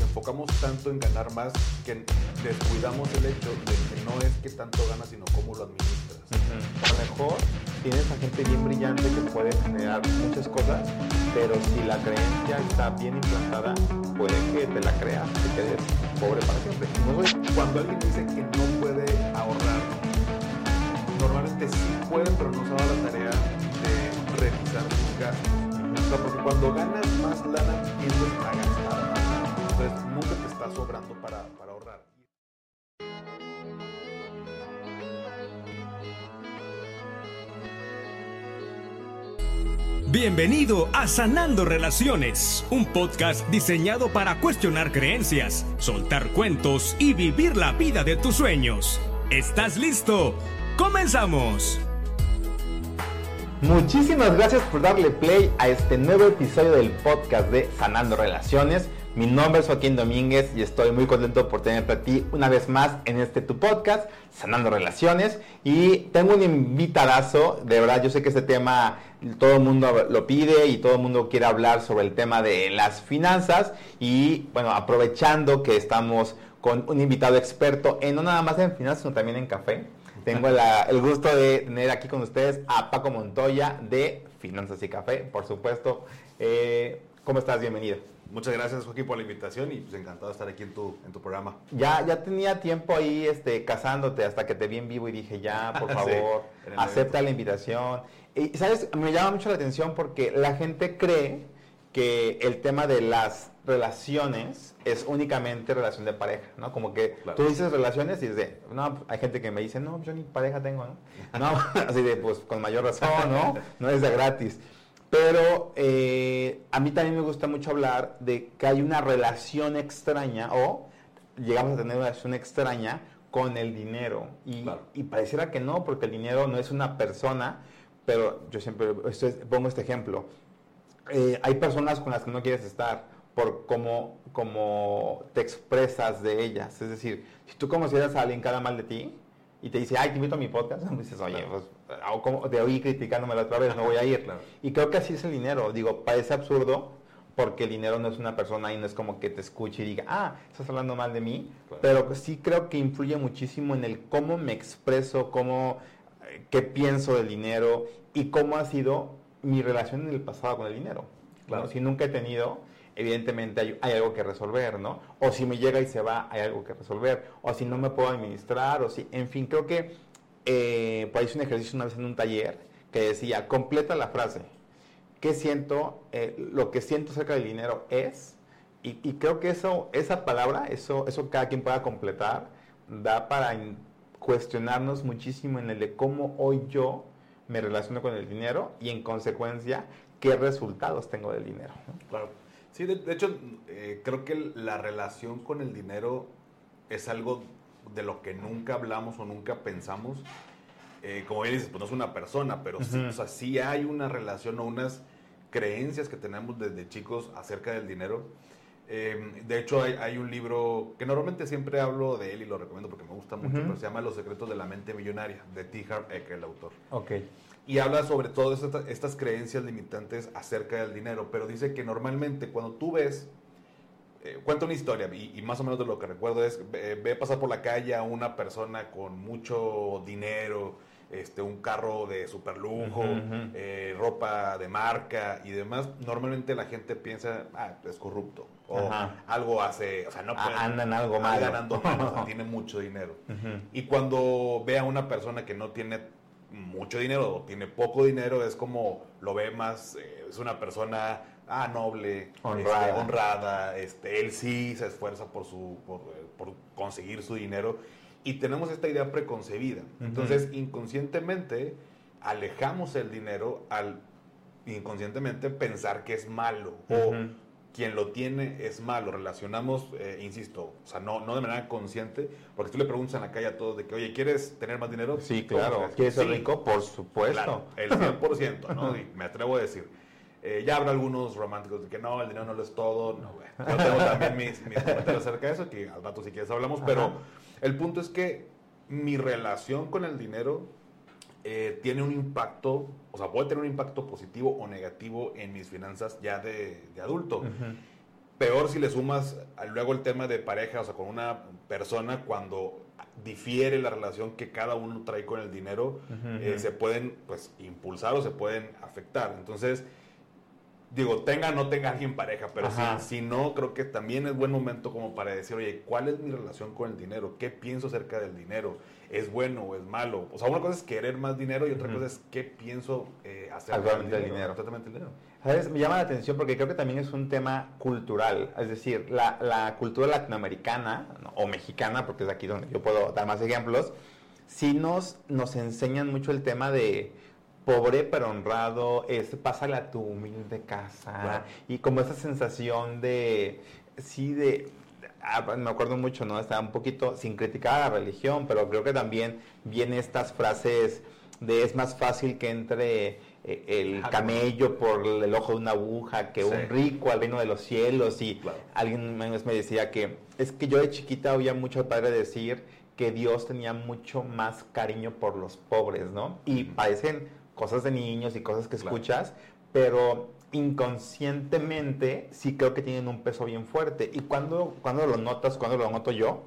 nos enfocamos tanto en ganar más que descuidamos el hecho de que no es que tanto ganas, sino cómo lo administras. A lo mejor tienes a gente bien brillante que puede generar muchas cosas, pero si la creencia está bien implantada, puede que te la creas, te quedes pobre para siempre. Cuando alguien dice que no puede ahorrar, normalmente sí pueden, pero no se da la tarea de revisar sus gastos. O sea, porque cuando ganas más lana, tiendes a gastar más. Entonces, nunca te está sobrando para, para ahorrar. Bienvenido a Sanando Relaciones, un podcast diseñado para cuestionar creencias, soltar cuentos y vivir la vida de tus sueños. ¿Estás listo? ¡Comenzamos! Muchísimas gracias por darle play a este nuevo episodio del podcast de Sanando Relaciones. Mi nombre es Joaquín Domínguez y estoy muy contento por tenerte a ti una vez más en este tu podcast, Sanando Relaciones. Y tengo un invitadazo, de verdad, yo sé que este tema todo el mundo lo pide y todo el mundo quiere hablar sobre el tema de las finanzas. Y bueno, aprovechando que estamos con un invitado experto en no nada más en finanzas, sino también en café. Tengo el gusto de tener aquí con ustedes a Paco Montoya de Finanzas y Café, por supuesto. Eh, ¿Cómo estás? Bienvenido. Muchas gracias, Joaquín, por la invitación y pues encantado de estar aquí en tu, en tu programa. Ya, ya tenía tiempo ahí este, casándote hasta que te vi en vivo y dije, ya, por favor, acepta la invitación. Y, ¿sabes? Me llama mucho la atención porque la gente cree que el tema de las relaciones es únicamente relación de pareja, ¿no? Como que tú dices relaciones y dices, no, hay gente que me dice, no, yo ni pareja tengo, ¿no? No, así de, pues con mayor razón, ¿no? No es de gratis. Pero eh, a mí también me gusta mucho hablar de que hay una relación extraña o llegamos a tener una relación extraña con el dinero. Y, y pareciera que no, porque el dinero no es una persona, pero yo siempre pongo este ejemplo. Eh, hay personas con las que no quieres estar por cómo, cómo te expresas de ellas. Es decir, si tú conocieras a alguien que habla mal de ti y te dice, ay, te invito a mi podcast, dices, oye, pues, como te oí criticándome la otra vez, no voy a ir. Y creo que así es el dinero. Digo, parece absurdo porque el dinero no es una persona y no es como que te escuche y diga, ah, estás hablando mal de mí. Pero sí creo que influye muchísimo en el cómo me expreso, cómo, eh, qué pienso del dinero y cómo ha sido mi relación en el pasado con el dinero. Claro. Si nunca he tenido, evidentemente hay, algo que resolver, ¿no? O si me llega y se va, hay algo que resolver. O si no me puedo administrar, o si, en fin, creo que eh, ahí hice un ejercicio una vez en un taller que decía, completa la frase. ¿Qué siento? Eh, lo que siento acerca del dinero es, y, creo que eso, esa palabra, eso, eso cada quien pueda completar, da para cuestionarnos muchísimo en el de cómo hoy yo me relaciono con el dinero y en consecuencia qué resultados tengo del dinero. Claro. Sí, de, hecho, eh, creo que la relación con el dinero es algo de lo que nunca hablamos o nunca pensamos. Eh, como bien dices, pues no es una persona, pero sí, o sea, sí hay una relación o unas creencias que tenemos desde chicos acerca del dinero. Em, de hecho, hay, un libro que normalmente siempre hablo de él y lo recomiendo porque me gusta mucho, pero se llama Los secretos de la mente millonaria, de T. Harv Eker, el autor. Ok. Y habla sobre todas estas, creencias limitantes acerca del dinero, pero dice que normalmente cuando tú ves, eh, cuenta una historia y, más o menos de lo que recuerdo es, ve, pasar por la calle a una persona con mucho dinero, este, un carro de super lujo, eh, ropa de marca y demás, normalmente la gente piensa, ah, es corrupto o algo hace, o sea, no puede, andan algo mal, ganando tiene mucho dinero. Y cuando ve a una persona que no tiene mucho dinero o tiene poco dinero, es como lo ve más, eh, es una persona ah, noble, honrada, este, honrada este, él sí se esfuerza por, su, por, por conseguir su dinero y tenemos esta idea preconcebida. Entonces, inconscientemente, alejamos el dinero al inconscientemente pensar que es malo o quien lo tiene es malo. Relacionamos, eh, insisto, o sea, no, no de manera consciente, porque tú le preguntas en la calle a todos de que, oye, ¿quieres tener más dinero? Sí, claro. ¿Quieres ser rico? Por supuesto. el 100%, ¿no? Y me atrevo a decir. Eh, ya habrá algunos románticos de que no, el dinero no lo es todo. No, güey. Yo tengo también mis, mis comentarios acerca de eso, que al rato si quieres hablamos, pero el punto es que mi relación con el dinero eh, tiene un impacto, o sea, puede tener un impacto positivo o negativo en mis finanzas ya de, adulto. Peor si le sumas luego el tema de pareja, o sea, con una persona cuando difiere la relación que cada uno trae con el dinero, eh, se pueden pues impulsar o se pueden afectar. Entonces, digo, tenga o no tenga alguien pareja, pero si, no, creo que también es buen momento como para decir, oye, ¿cuál es mi relación con el dinero? ¿Qué pienso acerca del dinero? ¿Es bueno o es malo? O sea, una cosa es querer más dinero y otra cosa es qué pienso eh, hacer con el dinero. ¿Sabes? Me llama la atención porque creo que también es un tema cultural. Es decir, la, cultura latinoamericana o mexicana, porque es aquí donde yo puedo dar más ejemplos, sí nos, nos enseñan mucho el tema de pobre pero honrado, es pásale a tu humilde casa. Y como esa sensación de, sí, de, ah, me acuerdo mucho, ¿no? Estaba un poquito sin criticar a la religión, pero creo que también vienen estas frases de es más fácil que entre eh, el camello por el ojo de una aguja que un rico al reino de los cielos y alguien me decía que es que yo de chiquita oía mucho al padre decir que Dios tenía mucho más cariño por los pobres, ¿no? Y parecen cosas de niños y cosas que escuchas, pero inconscientemente sí creo que tienen un peso bien fuerte. Y cuando, cuando lo notas, cuando lo noto yo,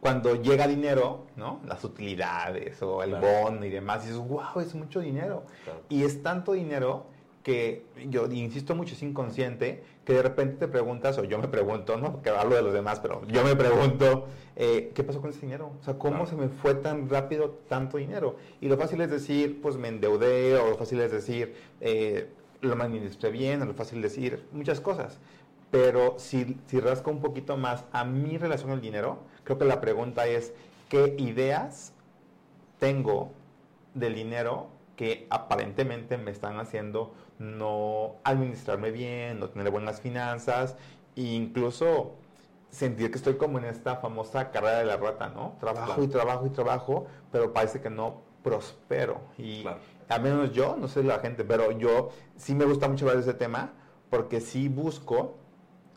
cuando llega dinero, ¿no? Las utilidades o el bono y demás, y dices, wow, es mucho dinero. Y es tanto dinero que yo insisto mucho, es inconsciente, que de repente te preguntas, o yo me pregunto, no porque hablo de los demás, pero yo me pregunto, eh, ¿qué pasó con ese dinero? O sea, ¿cómo se me fue tan rápido tanto dinero? Y lo fácil es decir, pues me endeudé, o lo fácil es decir, eh, lo administré bien, o lo fácil es decir, muchas cosas. Pero si, si rasco un poquito más a mi relación al dinero, creo que la pregunta es, ¿qué ideas tengo del dinero que aparentemente me están haciendo no administrarme bien, no tener buenas finanzas e incluso sentir que estoy como en esta famosa carrera de la rata, ¿no? Trabajo y trabajo y trabajo, pero parece que no prospero. Y al menos yo, no sé la gente, pero yo sí me gusta mucho hablar de ese tema porque sí busco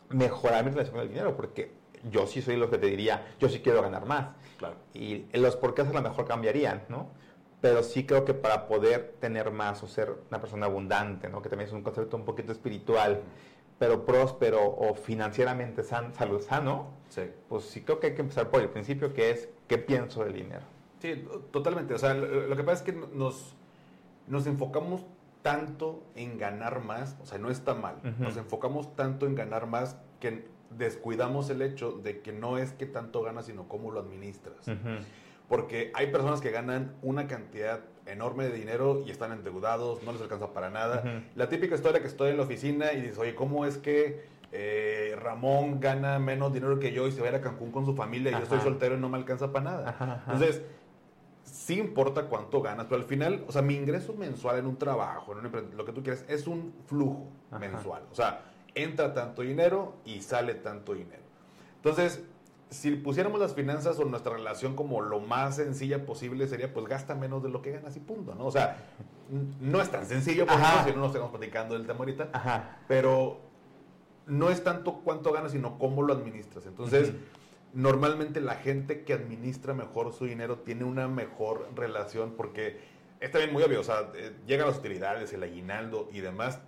mejorar mi relación con el dinero, porque yo sí soy lo que te diría, yo sí quiero ganar más. Y los por qué a lo mejor cambiarían, ¿no? Pero sí creo que para poder tener más o ser una persona abundante, ¿no? que también es un concepto un poquito espiritual, pero próspero o financieramente san, salud sano, sí. pues sí creo que hay que empezar por el principio, que es qué pienso del dinero. Sí, totalmente. O sea, lo, que pasa es que nos, nos enfocamos tanto en ganar más, o sea, no está mal, nos enfocamos tanto en ganar más que descuidamos el hecho de que no es que tanto ganas, sino cómo lo administras porque hay personas que ganan una cantidad enorme de dinero y están endeudados, no les alcanza para nada. La típica historia que estoy en la oficina y dices, oye, ¿cómo es que eh, Ramón gana menos dinero que yo y se va a ir a Cancún con su familia y yo estoy soltero y no me alcanza para nada? Entonces, sí importa cuánto ganas, pero al final, o sea, mi ingreso mensual en un trabajo, en lo que tú quieres, es un flujo mensual. O sea, entra tanto dinero y sale tanto dinero. Entonces, si pusiéramos las finanzas o nuestra relación como lo más sencilla posible, sería pues gasta menos de lo que ganas y punto, ¿no? O sea, no es tan sencillo, porque si no nos estamos platicando del tema ahorita, pero no es tanto cuánto ganas, sino cómo lo administras. Entonces, normalmente la gente que administra mejor su dinero tiene una mejor relación porque es también muy obvio, o sea, eh, llegan las utilidades, el aguinaldo y demás,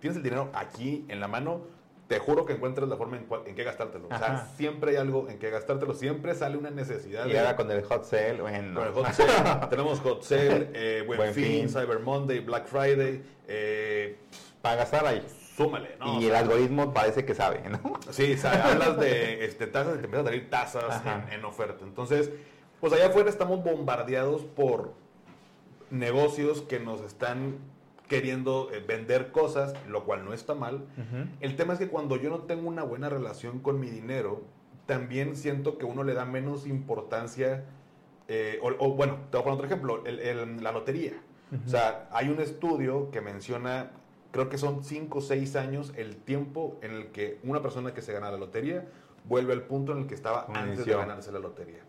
tienes el dinero aquí en la mano, te juro que encuentras la forma en, en qué gastártelo. O sea, siempre hay algo en qué gastártelo, siempre sale una necesidad. Y ahora con el hot sale, bueno. Con el hot sale, tenemos hot sale, eh, buen, fin, Cyber Monday, Black Friday. Eh, Para gastar ahí. Súmale, ¿no? Y el algoritmo parece que sabe, ¿no? Sí, hablas de este, tasas y te empiezan a salir tasas en, en oferta. Entonces, pues allá afuera estamos bombardeados por negocios que nos están queriendo eh, vender cosas, lo cual no está mal. El tema es que cuando yo no tengo una buena relación con mi dinero, también siento que uno le da menos importancia, eh, o, bueno, te voy a poner otro ejemplo, la lotería. O sea, hay un estudio que menciona, creo que son 5 o 6 años, el tiempo en el que una persona que se gana la lotería vuelve al punto en el que estaba antes de ganarse la lotería.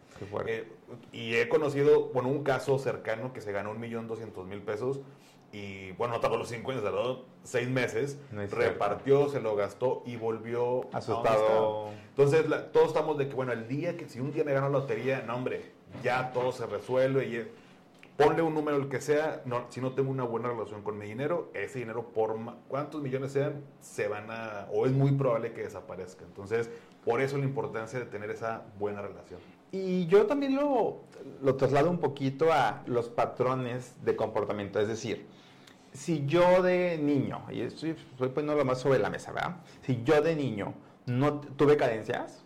Eh, y he conocido, bueno, un caso cercano que se ganó un millón doscientos mil pesos y bueno, no tardó los 50, tardó seis meses, repartió, se lo gastó y volvió asustado. Entonces, todos estamos de que, bueno, el día que si un día me gano la lotería, no, hombre, ya todo se resuelve y ponle un número el que sea, no, si no tengo una buena relación con mi dinero, ese dinero por cuántos millones sean, se van a, o es muy probable que desaparezca. Entonces, por eso la importancia de tener esa buena relación. Y yo también lo, lo traslado un poquito a los patrones de comportamiento, es decir, si yo de niño, y estoy, estoy poniendo lo más sobre la mesa, ¿verdad? Si yo de niño no tuve carencias,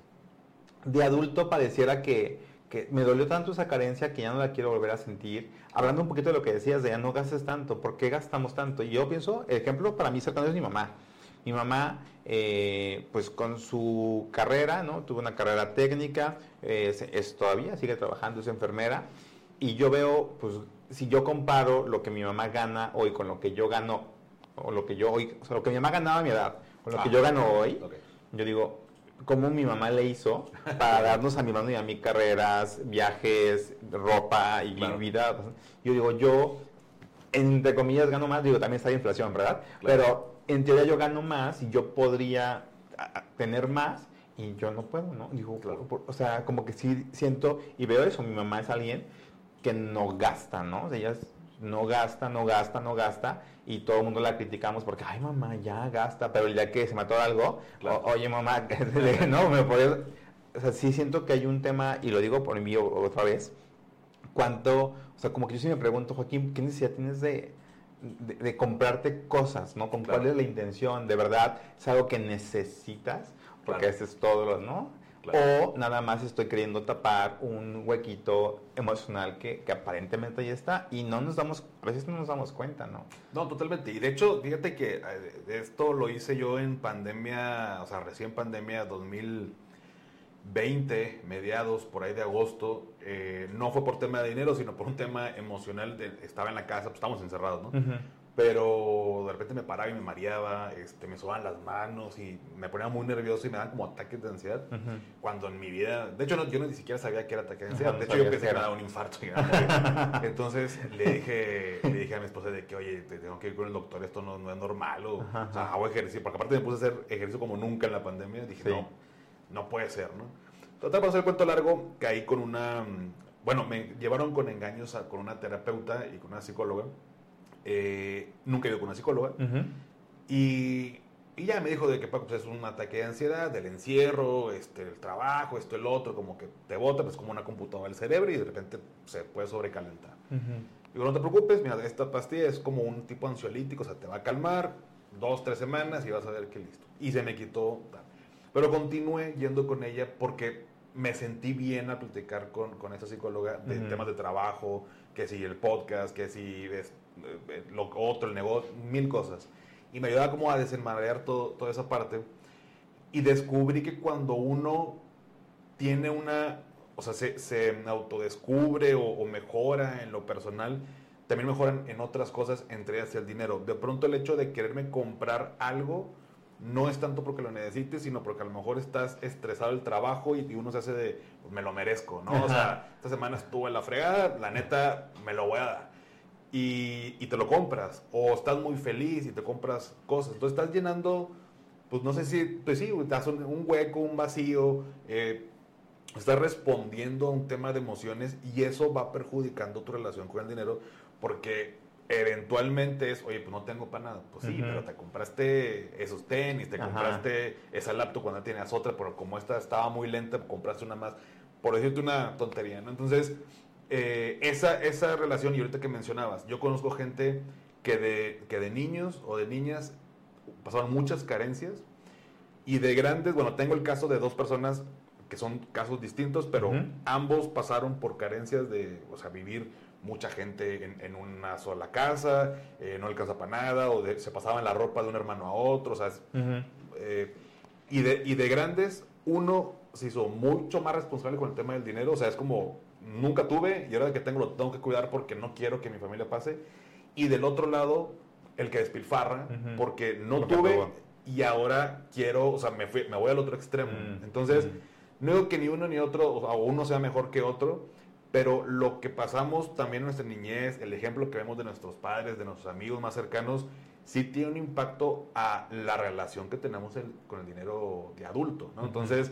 de adulto pareciera que, que, me dolió tanto esa carencia que ya no la quiero volver a sentir. Hablando un poquito de lo que decías, de ya no gastes tanto, ¿por qué gastamos tanto? Y yo pienso, el ejemplo para mí cercano es mi mamá. Mi mamá, eh, pues con su carrera, ¿no? Tuvo una carrera técnica, es, todavía, sigue trabajando, es enfermera. Y yo veo, pues, si yo comparo lo que mi mamá gana hoy con lo que yo gano, o lo que yo hoy, o sea, lo que mi mamá ganaba a mi edad, con lo que yo gano hoy, yo digo, ¿cómo mi mamá le hizo para darnos a mi mano y a mí carreras, viajes, ropa y vida? Yo digo, yo, entre comillas, gano más, digo, también está la inflación, ¿verdad? Pero en teoría yo gano más y yo podría tener más y yo no puedo, ¿no? Digo, o sea, como que sí siento y veo eso, mi mamá es alguien que no gasta, ¿no? O sea, no gasta, no gasta, no gasta y todo el mundo la criticamos porque, ay mamá, ya gasta, pero el día que se mató algo, oye mamá, no, me podías... O sea, sí siento que hay un tema, y lo digo por mí otra vez, cuánto, o sea, como que yo sí me pregunto, Joaquín, ¿qué necesidad tienes de de, comprarte cosas, ¿no? Con cuál es la intención, de verdad, es algo que necesitas, porque ese es todo, ¿no? O nada más estoy queriendo tapar un huequito emocional que, que, aparentemente ahí está y no nos damos, a veces no nos damos cuenta, ¿no? No, totalmente. Y de hecho, fíjate que eh, esto lo hice yo en pandemia, o sea, recién pandemia 2000 20, mediados, por ahí de agosto, eh, no fue por tema de dinero, sino por un tema emocional. estaba en la casa, pues estábamos encerrados, ¿no? Pero de repente me paraba y me mareaba, este, me sobaban las manos y me ponía muy nervioso y me daban como ataques de ansiedad. Cuando en mi vida, de hecho, yo ni siquiera sabía que era ataque de ansiedad. de hecho, yo pensé que era un infarto. Entonces le dije, le dije a mi esposa de que, oye, te tengo que ir con el doctor, esto no, no es normal. O, o, sea, hago ejercicio, porque aparte me puse a hacer ejercicio como nunca en la pandemia. Dije, no no puede ser, ¿no? Total, para hacer el cuento largo, caí con una... Mm, bueno, me llevaron con engaños con una terapeuta y con una psicóloga. Eh, nunca he ido con una psicóloga. y, y, ya me dijo de que pues, es un ataque de ansiedad, del encierro, este, el trabajo, esto, el otro, como que te bota, pues como una computadora el cerebro y de repente se puede sobrecalentar. Digo, no te preocupes, mira, esta pastilla es como un tipo ansiolítico, o sea, te va a calmar dos, tres semanas y vas a ver que listo. Y se me quitó. Pero continué yendo con ella porque me sentí bien al platicar con, con esa psicóloga de temas de trabajo, que si el podcast, que si lo otro, el negocio, mil cosas. Y me ayudaba como a desenmaderar todo, toda esa parte. Y descubrí que cuando uno tiene una, o sea, se, se autodescubre o, o, mejora en lo personal, también mejoran en otras cosas, entre ellas el dinero. De pronto el hecho de quererme comprar algo, no es tanto porque lo necesites, sino porque a lo mejor estás estresado el trabajo y, uno se hace de, pues me lo merezco, ¿no? O sea, esta semana estuve en la fregada, la neta, me lo voy a dar. Y, y, te lo compras. O estás muy feliz y te compras cosas. Entonces estás llenando, pues no sé si, pues sí, estás un, un hueco, un vacío. Eh, estás respondiendo a un tema de emociones y eso va perjudicando tu relación con el dinero porque eventualmente es, oye, pues no tengo para nada. Pues sí, pero te compraste esos tenis, te compraste esa laptop cuando tenías otra, pero como esta estaba muy lenta, compraste una más. Por decirte una tontería, ¿no? Entonces, eh, esa, esa relación, y ahorita que mencionabas, yo conozco gente que de, que de niños o de niñas pasaron muchas carencias y de grandes, bueno, tengo el caso de dos personas que son casos distintos, pero ambos pasaron por carencias de, o sea, vivir mucha gente en, una sola casa, eh, no alcanza para nada, o se pasaban la ropa de un hermano a otro, o sea, eh, y, de, y de grandes, uno se hizo mucho más responsable con el tema del dinero, o sea, es como, nunca tuve, y ahora que tengo lo tengo que cuidar porque no quiero que mi familia pase, y del otro lado, el que despilfarra, porque no tuve, y ahora quiero, o sea, me, fui, me voy al otro extremo. Mm, Entonces, no digo que ni uno ni otro, o uno sea mejor que otro, pero lo que pasamos también en nuestra niñez, el ejemplo que vemos de nuestros padres, de nuestros amigos más cercanos, sí tiene un impacto a la relación que tenemos con el dinero de adulto, ¿no? Entonces,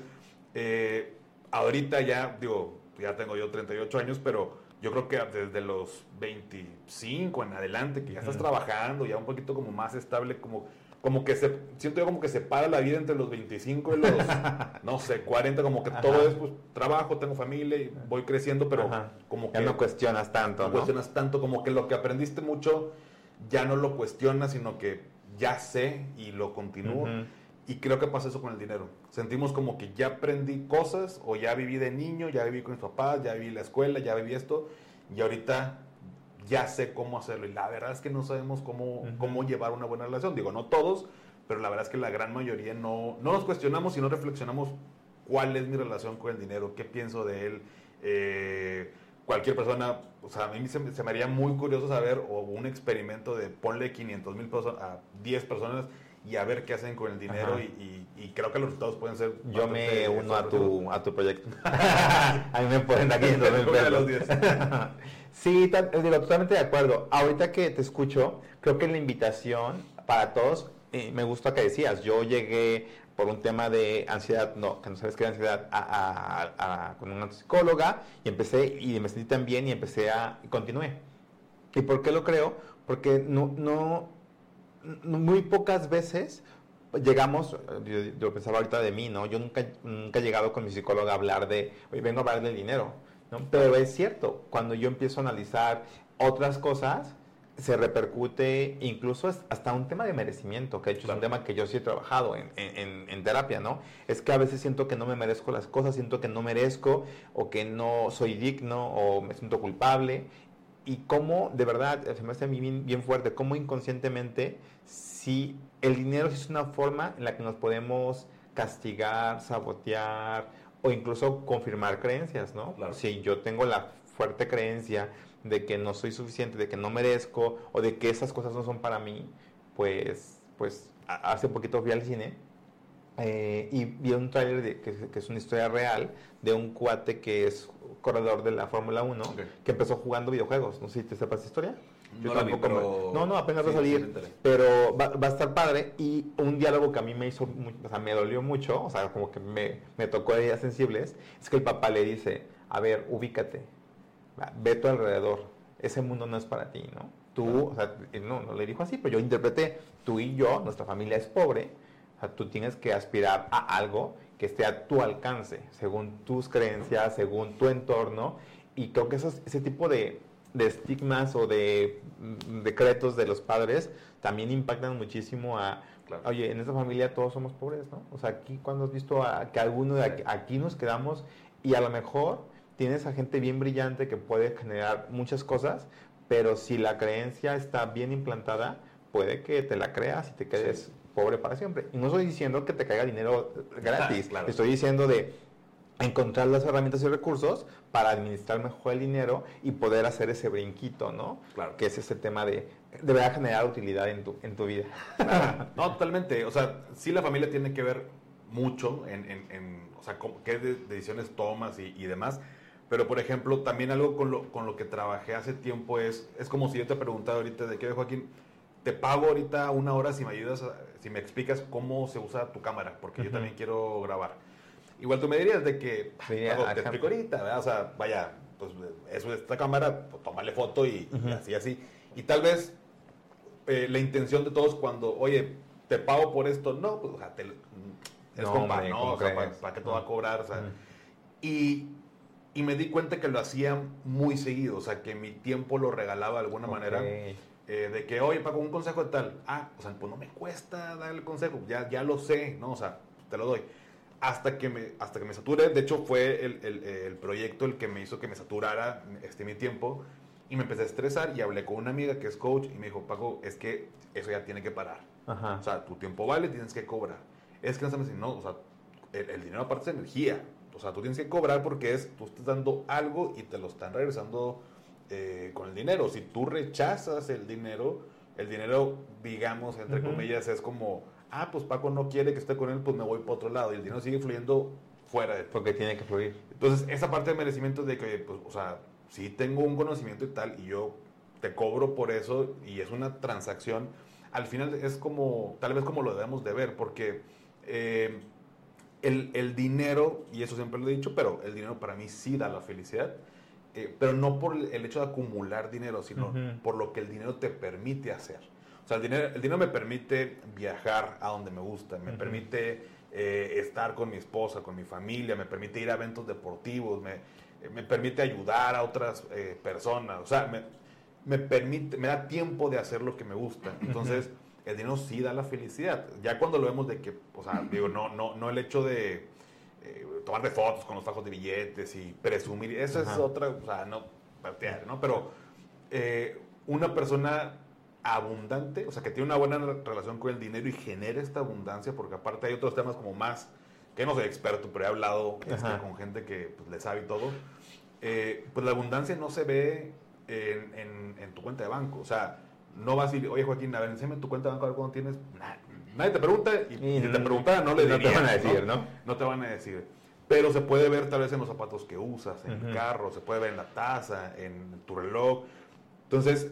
eh, ahorita ya, digo, ya tengo yo 38 años, pero yo creo que desde los 25 en adelante, que ya estás trabajando, ya un poquito como más estable, como, como que se, siento yo como que se para la vida entre los 25 y los, no sé, 40, como que todo es, pues, trabajo, tengo familia y voy creciendo, pero como que... Ya no cuestionas tanto, ¿no? cuestionas tanto, como que lo que aprendiste mucho ya no lo cuestionas, sino que ya sé y lo continúo. Y creo que pasa eso con el dinero. Sentimos como que ya aprendí cosas o ya viví de niño, ya viví con mis papás, ya viví la escuela, ya viví esto y ahorita ya sé cómo hacerlo. Y la verdad es que no sabemos cómo, cómo llevar una buena relación. Digo, no todos, pero la verdad es que la gran mayoría no, no nos cuestionamos y no reflexionamos cuál es mi relación con el dinero, qué pienso de él. Eh, cualquier persona, o sea, a mí se, me haría muy curioso saber, o un experimento de ponle 500 mil pesos a 10 personas y a ver qué hacen con el dinero y, creo que los resultados pueden ser... Yo me uno a tu, a tu proyecto. a mí me ponen aquí en los sí, digo, totalmente de acuerdo. Ahorita que te escucho, creo que la invitación para todos, eh, me gusta que decías, yo llegué por un tema de ansiedad, no, que no sabes qué ansiedad, a, con una psicóloga y empecé y me sentí tan bien y empecé a, y continué. ¿Y por qué lo creo? Porque no, no, muy pocas veces llegamos, yo, pensaba ahorita de mí, ¿no? Yo nunca, nunca he llegado con mi psicóloga a hablar de, oye, vengo a hablar del dinero, ¿no? Pero es cierto, cuando yo empiezo a analizar otras cosas, se repercute incluso hasta un tema de merecimiento, que de hecho es un tema que yo sí he trabajado en, en, en, terapia, ¿no? Es que a veces siento que no me merezco las cosas, siento que no merezco o que no soy digno o me siento culpable. Y cómo, de verdad, se me hace a mí bien, bien fuerte, cómo inconscientemente, si el dinero es una forma en la que nos podemos castigar, sabotear o incluso confirmar creencias, ¿no? Si yo tengo la fuerte creencia de que no soy suficiente, de que no merezco o de que esas cosas no son para mí, pues, pues hace poquito fui al cine eh, y vi un trailer que, que, es una historia real de un cuate que es corredor de la Fórmula 1 que empezó jugando videojuegos. No sé si te sepas esa historia. no, tampoco no, no, apenas va a salir. pero va, va, a estar padre. Y un diálogo que a mí me hizo, o sea, me dolió mucho, o sea, como que me, me tocó de sensibles, es que el papá le dice, a ver, ubícate ve tu alrededor, ese mundo no es para ti, ¿no? Tú, o sea, no, no le dijo así, pero yo interpreté, tú y yo, nuestra familia es pobre, o sea, tú tienes que aspirar a algo que esté a tu alcance, según tus creencias, según tu entorno, y creo que esos, ese tipo de, de estigmas o de mm, decretos de los padres también impactan muchísimo a, oye, en esta familia todos somos pobres, ¿no? O sea, aquí cuando has visto a, que alguno de aquí, aquí nos quedamos y a lo mejor tienes a gente bien brillante que puede generar muchas cosas, pero si la creencia está bien implantada, puede que te la creas y te quedes pobre para siempre. Y no estoy diciendo que te caiga dinero gratis, estoy diciendo de encontrar las herramientas y recursos para administrar mejor el dinero y poder hacer ese brinquito, ¿no? Claro. Que es ese tema de, deberá generar utilidad en tu, en tu vida. No, totalmente. O sea, sí la familia tiene que ver mucho en, en, o sea, qué decisiones tomas y, y demás, pero, por ejemplo, también algo con lo, con lo que trabajé hace tiempo es, es como si yo te preguntara ahorita de qué, Joaquín, te pago ahorita una hora si me ayudas, si me explicas cómo se usa tu cámara, porque yo también quiero grabar. Igual tú me dirías de que, te explico ahorita, ¿verdad? O sea, vaya, pues eso es esta cámara, pues, tómale foto y, así, así. Y tal vez eh, la intención de todos cuando, oye, te pago por esto, no, pues, o sea, te, es no, compa, no, o sea, para, qué te va a cobrar, o sea. Y y me di cuenta que lo hacía muy seguido, o sea, que mi tiempo lo regalaba de alguna manera. Eh, de que, oye, Paco, un consejo de tal. Ah, o sea, pues no me cuesta dar el consejo, ya, ya lo sé, ¿no? O sea, te lo doy. Hasta que me, hasta que me sature, de hecho fue el, el, el proyecto el que me hizo que me saturara este, mi tiempo y me empecé a estresar y hablé con una amiga que es coach y me dijo, Paco, es que eso ya tiene que parar. Ajá. O sea, tu tiempo vale, tienes que cobrar. Es que no sabes si no, o sea, el, el dinero aparte es energía. O sea, tú tienes que cobrar porque es, tú estás dando algo y te lo están regresando eh, con el dinero. Si tú rechazas el dinero, el dinero, digamos, entre comillas, es como, ah, pues Paco no quiere que esté con él, pues me voy para otro lado. Y el dinero sigue fluyendo fuera de ti. Porque tiene que fluir. Entonces, esa parte de merecimiento de que, pues, o sea, si tengo un conocimiento y tal, y yo te cobro por eso, y es una transacción, al final es como, tal vez como lo debemos de ver, porque... Eh, el, dinero, y eso siempre lo he dicho, pero el dinero para mí sí da la felicidad. Eh, pero no por el hecho de acumular dinero, sino por lo que el dinero te permite hacer. O sea, el dinero, el dinero me permite viajar a donde me gusta, me permite eh, estar con mi esposa, con mi familia, me permite ir a eventos deportivos, me, me permite ayudar a otras eh, personas, o sea, me, me, permite, me da tiempo de hacer lo que me gusta. Entonces, el dinero sí da la felicidad. Ya cuando lo vemos de que, o sea, digo, no, no, no el hecho de eh, tomar de fotos con los fajos de billetes y presumir, eso es otra, o sea, no, ¿no? Pero eh, una persona abundante, o sea, que tiene una buena relación con el dinero y genera esta abundancia, porque aparte hay otros temas como más, que no soy experto, pero he hablado este, con gente que pues, le sabe y todo, eh, pues la abundancia no se ve en, en, tu cuenta de banco, o sea, no vas a decir, oye Joaquín, a ver, enséñame tu cuenta de banco a ver cuándo tienes, nadie te pregunta y, si te preguntara no le no te van a decir, ¿no? ¿no? te van a decir. Pero se puede ver tal vez en los zapatos que usas, en el carro, se puede ver en la taza, en tu reloj. Entonces,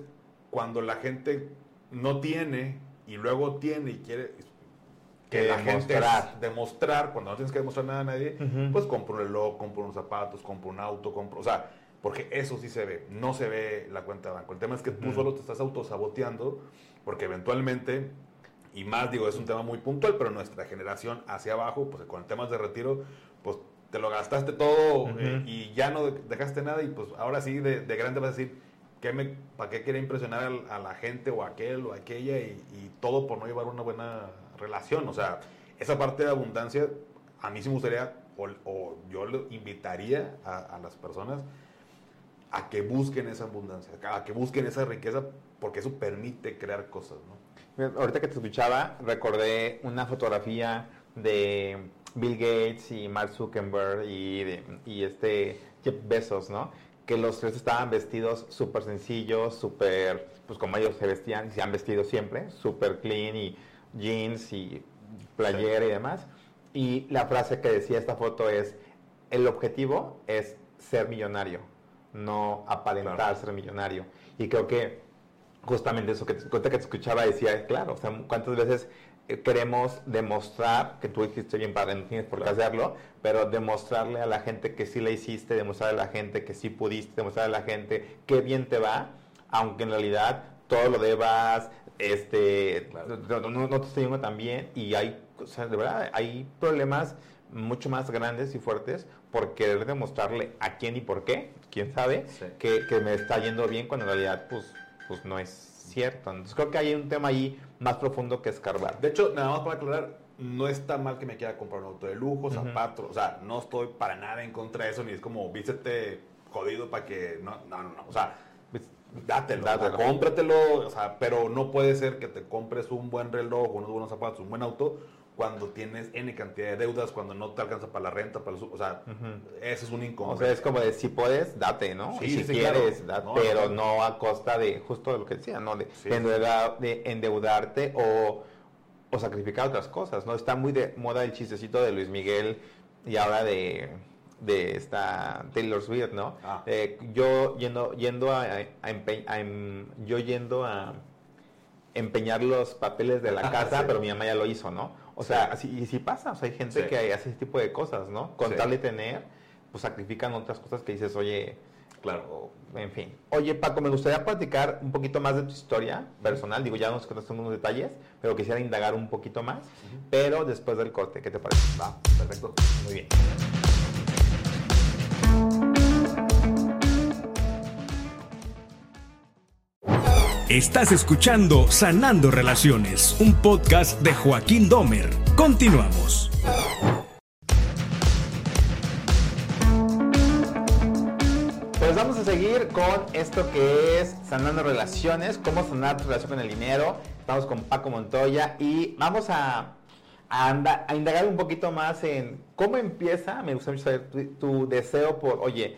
cuando la gente no tiene y luego tiene y quiere que la gente demostrar, cuando no tienes que demostrar nada a nadie, pues compra un reloj, compra unos zapatos, compra un auto, compra, o sea, porque eso sí se ve, no se ve la cuenta de banco. El tema es que tú solo te estás autosaboteando, porque eventualmente y más, digo, es un tema muy puntual, pero nuestra generación hacia abajo, pues con temas de retiro, pues te lo gastaste todo eh, y ya no dejaste nada y pues ahora sí de, grande vas a decir, ¿qué me, ¿para qué quiere impresionar a, la gente o aquel o aquella y, todo por no llevar una buena relación? O sea, esa parte de abundancia a mí sí me gustaría, o, yo le invitaría a, a las personas a que busquen esa abundancia, a que busquen esa riqueza, porque eso permite crear cosas, ¿no? Ahorita que te escuchaba, recordé una fotografía de Bill Gates y Mark Zuckerberg y, y este Jeff Bezos, ¿no? Que los tres estaban vestidos súper sencillos, súper, pues como ellos se vestían y se han vestido siempre, súper clean y jeans y playera y demás. Y la frase que decía esta foto es, el objetivo es ser millonario, no aparentar ser millonario. Y creo que justamente eso que te, que te escuchaba decía, claro, o sea, cuántas veces eh, queremos demostrar, que tú dijiste bien padre, no tienes por qué hacerlo, pero demostrarle a la gente que sí la hiciste, demostrarle a la gente que sí pudiste, demostrarle a la gente qué bien te va, aunque en realidad todo lo debas, este, no, te estoy yendo tan bien y hay, o sea, de verdad, hay problemas mucho más grandes y fuertes por querer demostrarle a quién y por qué, quién sabe, que, que me está yendo bien cuando en realidad, pues, pues no es cierto. Entonces creo que hay un tema ahí más profundo que escarbar. De hecho, nada más para aclarar, no está mal que me quiera comprar un auto de lujo, zapatos, o sea, no estoy para nada en contra de eso, ni es como, vístete jodido para que, no, no, no, o sea, pues, dátelo, dátelo. cómpratelo, o sea, pero no puede ser que te compres un buen reloj, unos buenos zapatos, un buen auto, cuando tienes N cantidad de deudas, cuando no te alcanza para la renta, para el, o sea, eso es un incómodo. O sea, es como de si puedes, date, ¿no? si quieres, date, pero no, a costa de, justo de lo que decía, ¿no? De, de, endeudarte o, o, sacrificar otras cosas, ¿no? Está muy de moda el chistecito de Luis Miguel y ahora de de esta Taylor Swift, ¿no? Ah. Eh, yo yendo yendo a, em, yo yendo a empeñar los papeles de la casa, pero mi mamá ya lo hizo, ¿no? O sea, así, y sí pasa, o sea, hay gente que hace ese tipo de cosas, ¿no? Con tal de tener, pues sacrifican otras cosas que dices, oye, claro, en fin. Oye, Paco, me gustaría platicar un poquito más de tu historia personal. Digo, ya nos contaste unos detalles, pero quisiera indagar un poquito más, pero después del corte, ¿qué te parece? Va, perfecto. Muy bien. Estás escuchando Sanando Relaciones, un podcast de Joaquín Domer. Continuamos. Pues vamos a seguir con esto que es Sanando Relaciones, cómo sanar tu relación con el dinero. Estamos con Paco Montoya y vamos a, a, indagar un poquito más en cómo empieza, me gusta mucho saber tu deseo por, oye,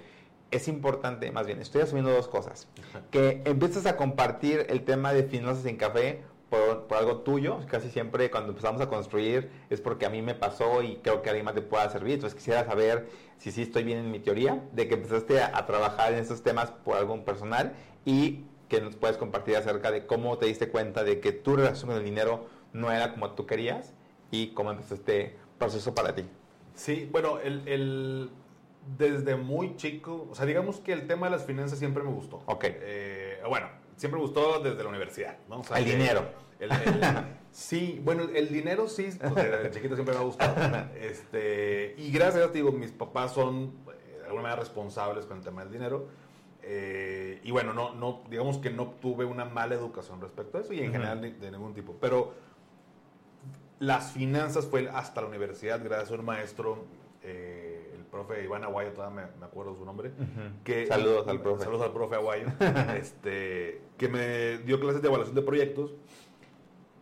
es importante, más bien, estoy asumiendo dos cosas. Que empieces a compartir el tema de finanzas en café por, algo tuyo. Casi siempre cuando empezamos a construir es porque a mí me pasó y creo que a alguien más te pueda servir. Entonces quisiera saber si sí estoy bien en mi teoría, de que empezaste a, trabajar en esos temas por algo personal y que nos puedes compartir acerca de cómo te diste cuenta de que tu relación con el dinero no era como tú querías y cómo empezó este proceso para ti. Sí, bueno, el Desde muy chico, o sea, digamos que el tema de las finanzas siempre me gustó. Ok. Eh, bueno, siempre me gustó desde la universidad, ¿no? O sea, el dinero. el- el- sí, bueno, el dinero sí, pues, desde chiquito siempre me ha gustado. Este, y gracias a Dios, digo, mis papás son eh, de alguna manera responsables con el tema del dinero. Eh, y bueno, no, no, digamos que no tuve una mala educación respecto a eso y en general de, de ningún tipo. Pero las finanzas fue hasta la universidad, gracias a un maestro, eh, profe Iván Aguayo, todavía me, me acuerdo su nombre. Que, Saludos al profe. Saludos al profe Aguayo. este, que me dio clases de evaluación de proyectos.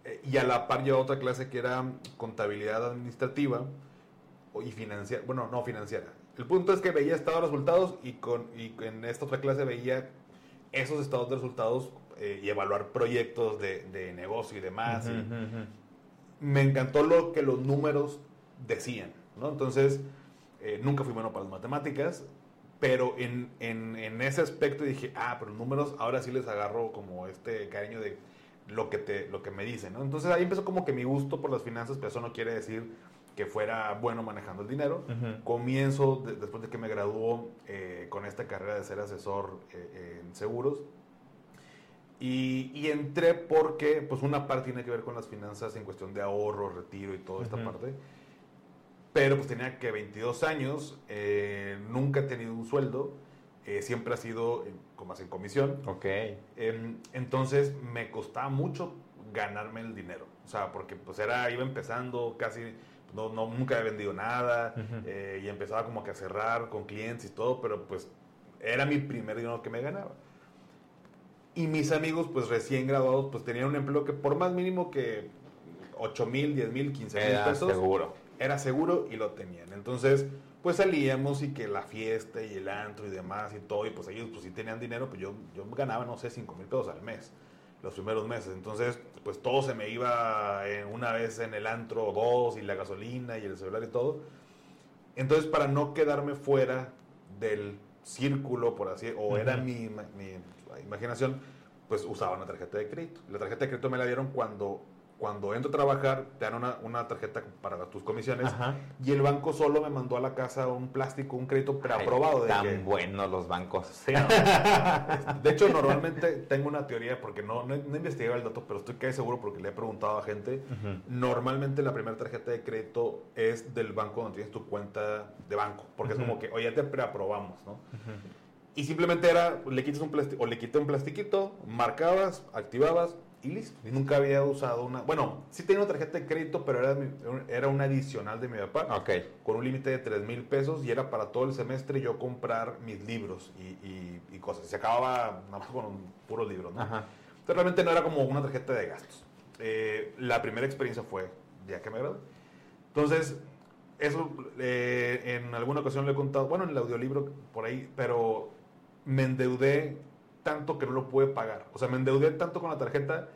eh, y a la par llevaba otra clase que era contabilidad administrativa y financiera. Bueno, no financiera. El punto es que veía estados de resultados y, con, y en esta otra clase veía esos estados de resultados eh, y evaluar proyectos de, de negocio y demás. y- Ujú, ujú. me encantó lo que los números decían, ¿no? Entonces, eh, nunca fui bueno para las matemáticas, pero en, en, en ese aspecto dije, ah, pero los números ahora sí les agarro como este cariño de lo que, te, lo que me dicen, ¿no? Entonces ahí empezó como que mi gusto por las finanzas, pero eso no quiere decir que fuera bueno manejando el dinero. Ujú. Comienzo, de- después de que me graduó, eh, con esta carrera de ser asesor eh, en seguros. Y, y entré porque, pues, una parte tiene que ver con las finanzas en cuestión de ahorro, retiro y toda esta Ujú. parte. Pero, pues, tenía que 22 años, eh, nunca he tenido un sueldo, eh, siempre ha sido en- como en comisión. Ok. Em, entonces me costaba mucho ganarme el dinero. O sea, porque pues era, iba empezando casi, no, no, nunca había vendido nada eh, y empezaba como que a cerrar con clientes y todo, pero pues era mi primer dinero que me ganaba. Y mis amigos, pues recién graduados, pues tenían un empleo que por más mínimo que 8 mil, 10 mil, 15 mil pesos, seguro. Era seguro y lo tenían. Entonces, pues salíamos y que la fiesta y el antro y demás y todo, y pues ellos pues sí tenían dinero, pues yo, yo ganaba, no sé, 5 mil pesos al mes, los primeros meses. Entonces, pues todo se me iba eh, una vez en el antro, dos, y la gasolina y el celular y todo. Entonces, para no quedarme fuera del círculo, por así, o era mi, ima- mi imaginación, pues usaba una tarjeta de crédito. La tarjeta de crédito me la dieron cuando, cuando entro a trabajar, te dan una, una tarjeta para tus comisiones. Ajá. Y el banco solo me mandó a la casa un plástico, un crédito preaprobado. Tan que- buenos los bancos. Sí, no. De hecho, normalmente tengo una teoría, porque no, no, no he investigado el dato, pero estoy casi seguro porque le he preguntado a gente. Normalmente la primera tarjeta de crédito es del banco donde tienes tu cuenta de banco, porque es como que, oye, te preaprobamos, ¿no? Y simplemente era, le quitas un plástico, o le quité un plastiquito, marcabas, activabas y listo. Y nunca había usado una, bueno, sí tenía una tarjeta de crédito, pero era, era un adicional de mi papá Ok. con un límite de 3 mil pesos y era para todo el semestre yo comprar mis libros y, y- y cosas. Se acababa nada más con un puro libro, ¿no? Ajá. Entonces realmente no era como una tarjeta de gastos. Eh, la primera experiencia fue ya que me gradué. Entonces, eso eh, en alguna ocasión le he contado, bueno, en el audiolibro por ahí, pero me endeudé tanto que no lo pude pagar. O sea, me endeudé tanto con la tarjeta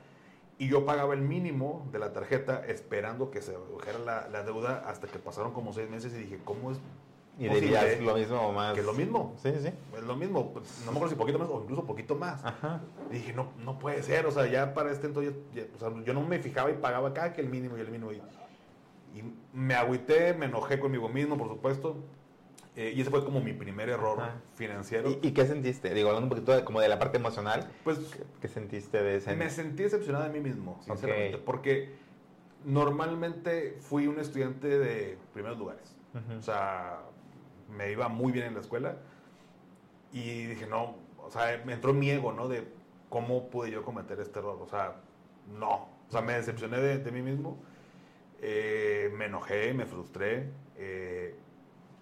y yo pagaba el mínimo de la tarjeta esperando que se redujera la, la deuda hasta que pasaron como seis meses y dije, ¿cómo es Y dirías lo mismo o más. que es lo mismo? Sí, sí. Es lo mismo, pues, no me acuerdo si poquito más o incluso poquito más. Ajá. Y dije, no, no puede ser, o sea, ya para este entonces, ya- o sea, yo no me fijaba y pagaba acá que el mínimo y el mínimo. Y, y me agüité, me enojé conmigo mismo, por supuesto. Eh, y ese fue como mi primer error Ajá. financiero. ¿Y, y qué sentiste? Digo, hablando un poquito de, como de la parte emocional, pues ¿qué sentiste de ese? me sentí decepcionado de mí mismo, sinceramente, porque normalmente fui un estudiante de primeros lugares. O sea, me iba muy bien en la escuela y dije, no, o sea, me entró mi ego, ¿no? De cómo pude yo cometer este error. O sea, no. O sea, me decepcioné de, de mí mismo, eh, me enojé, me frustré, eh,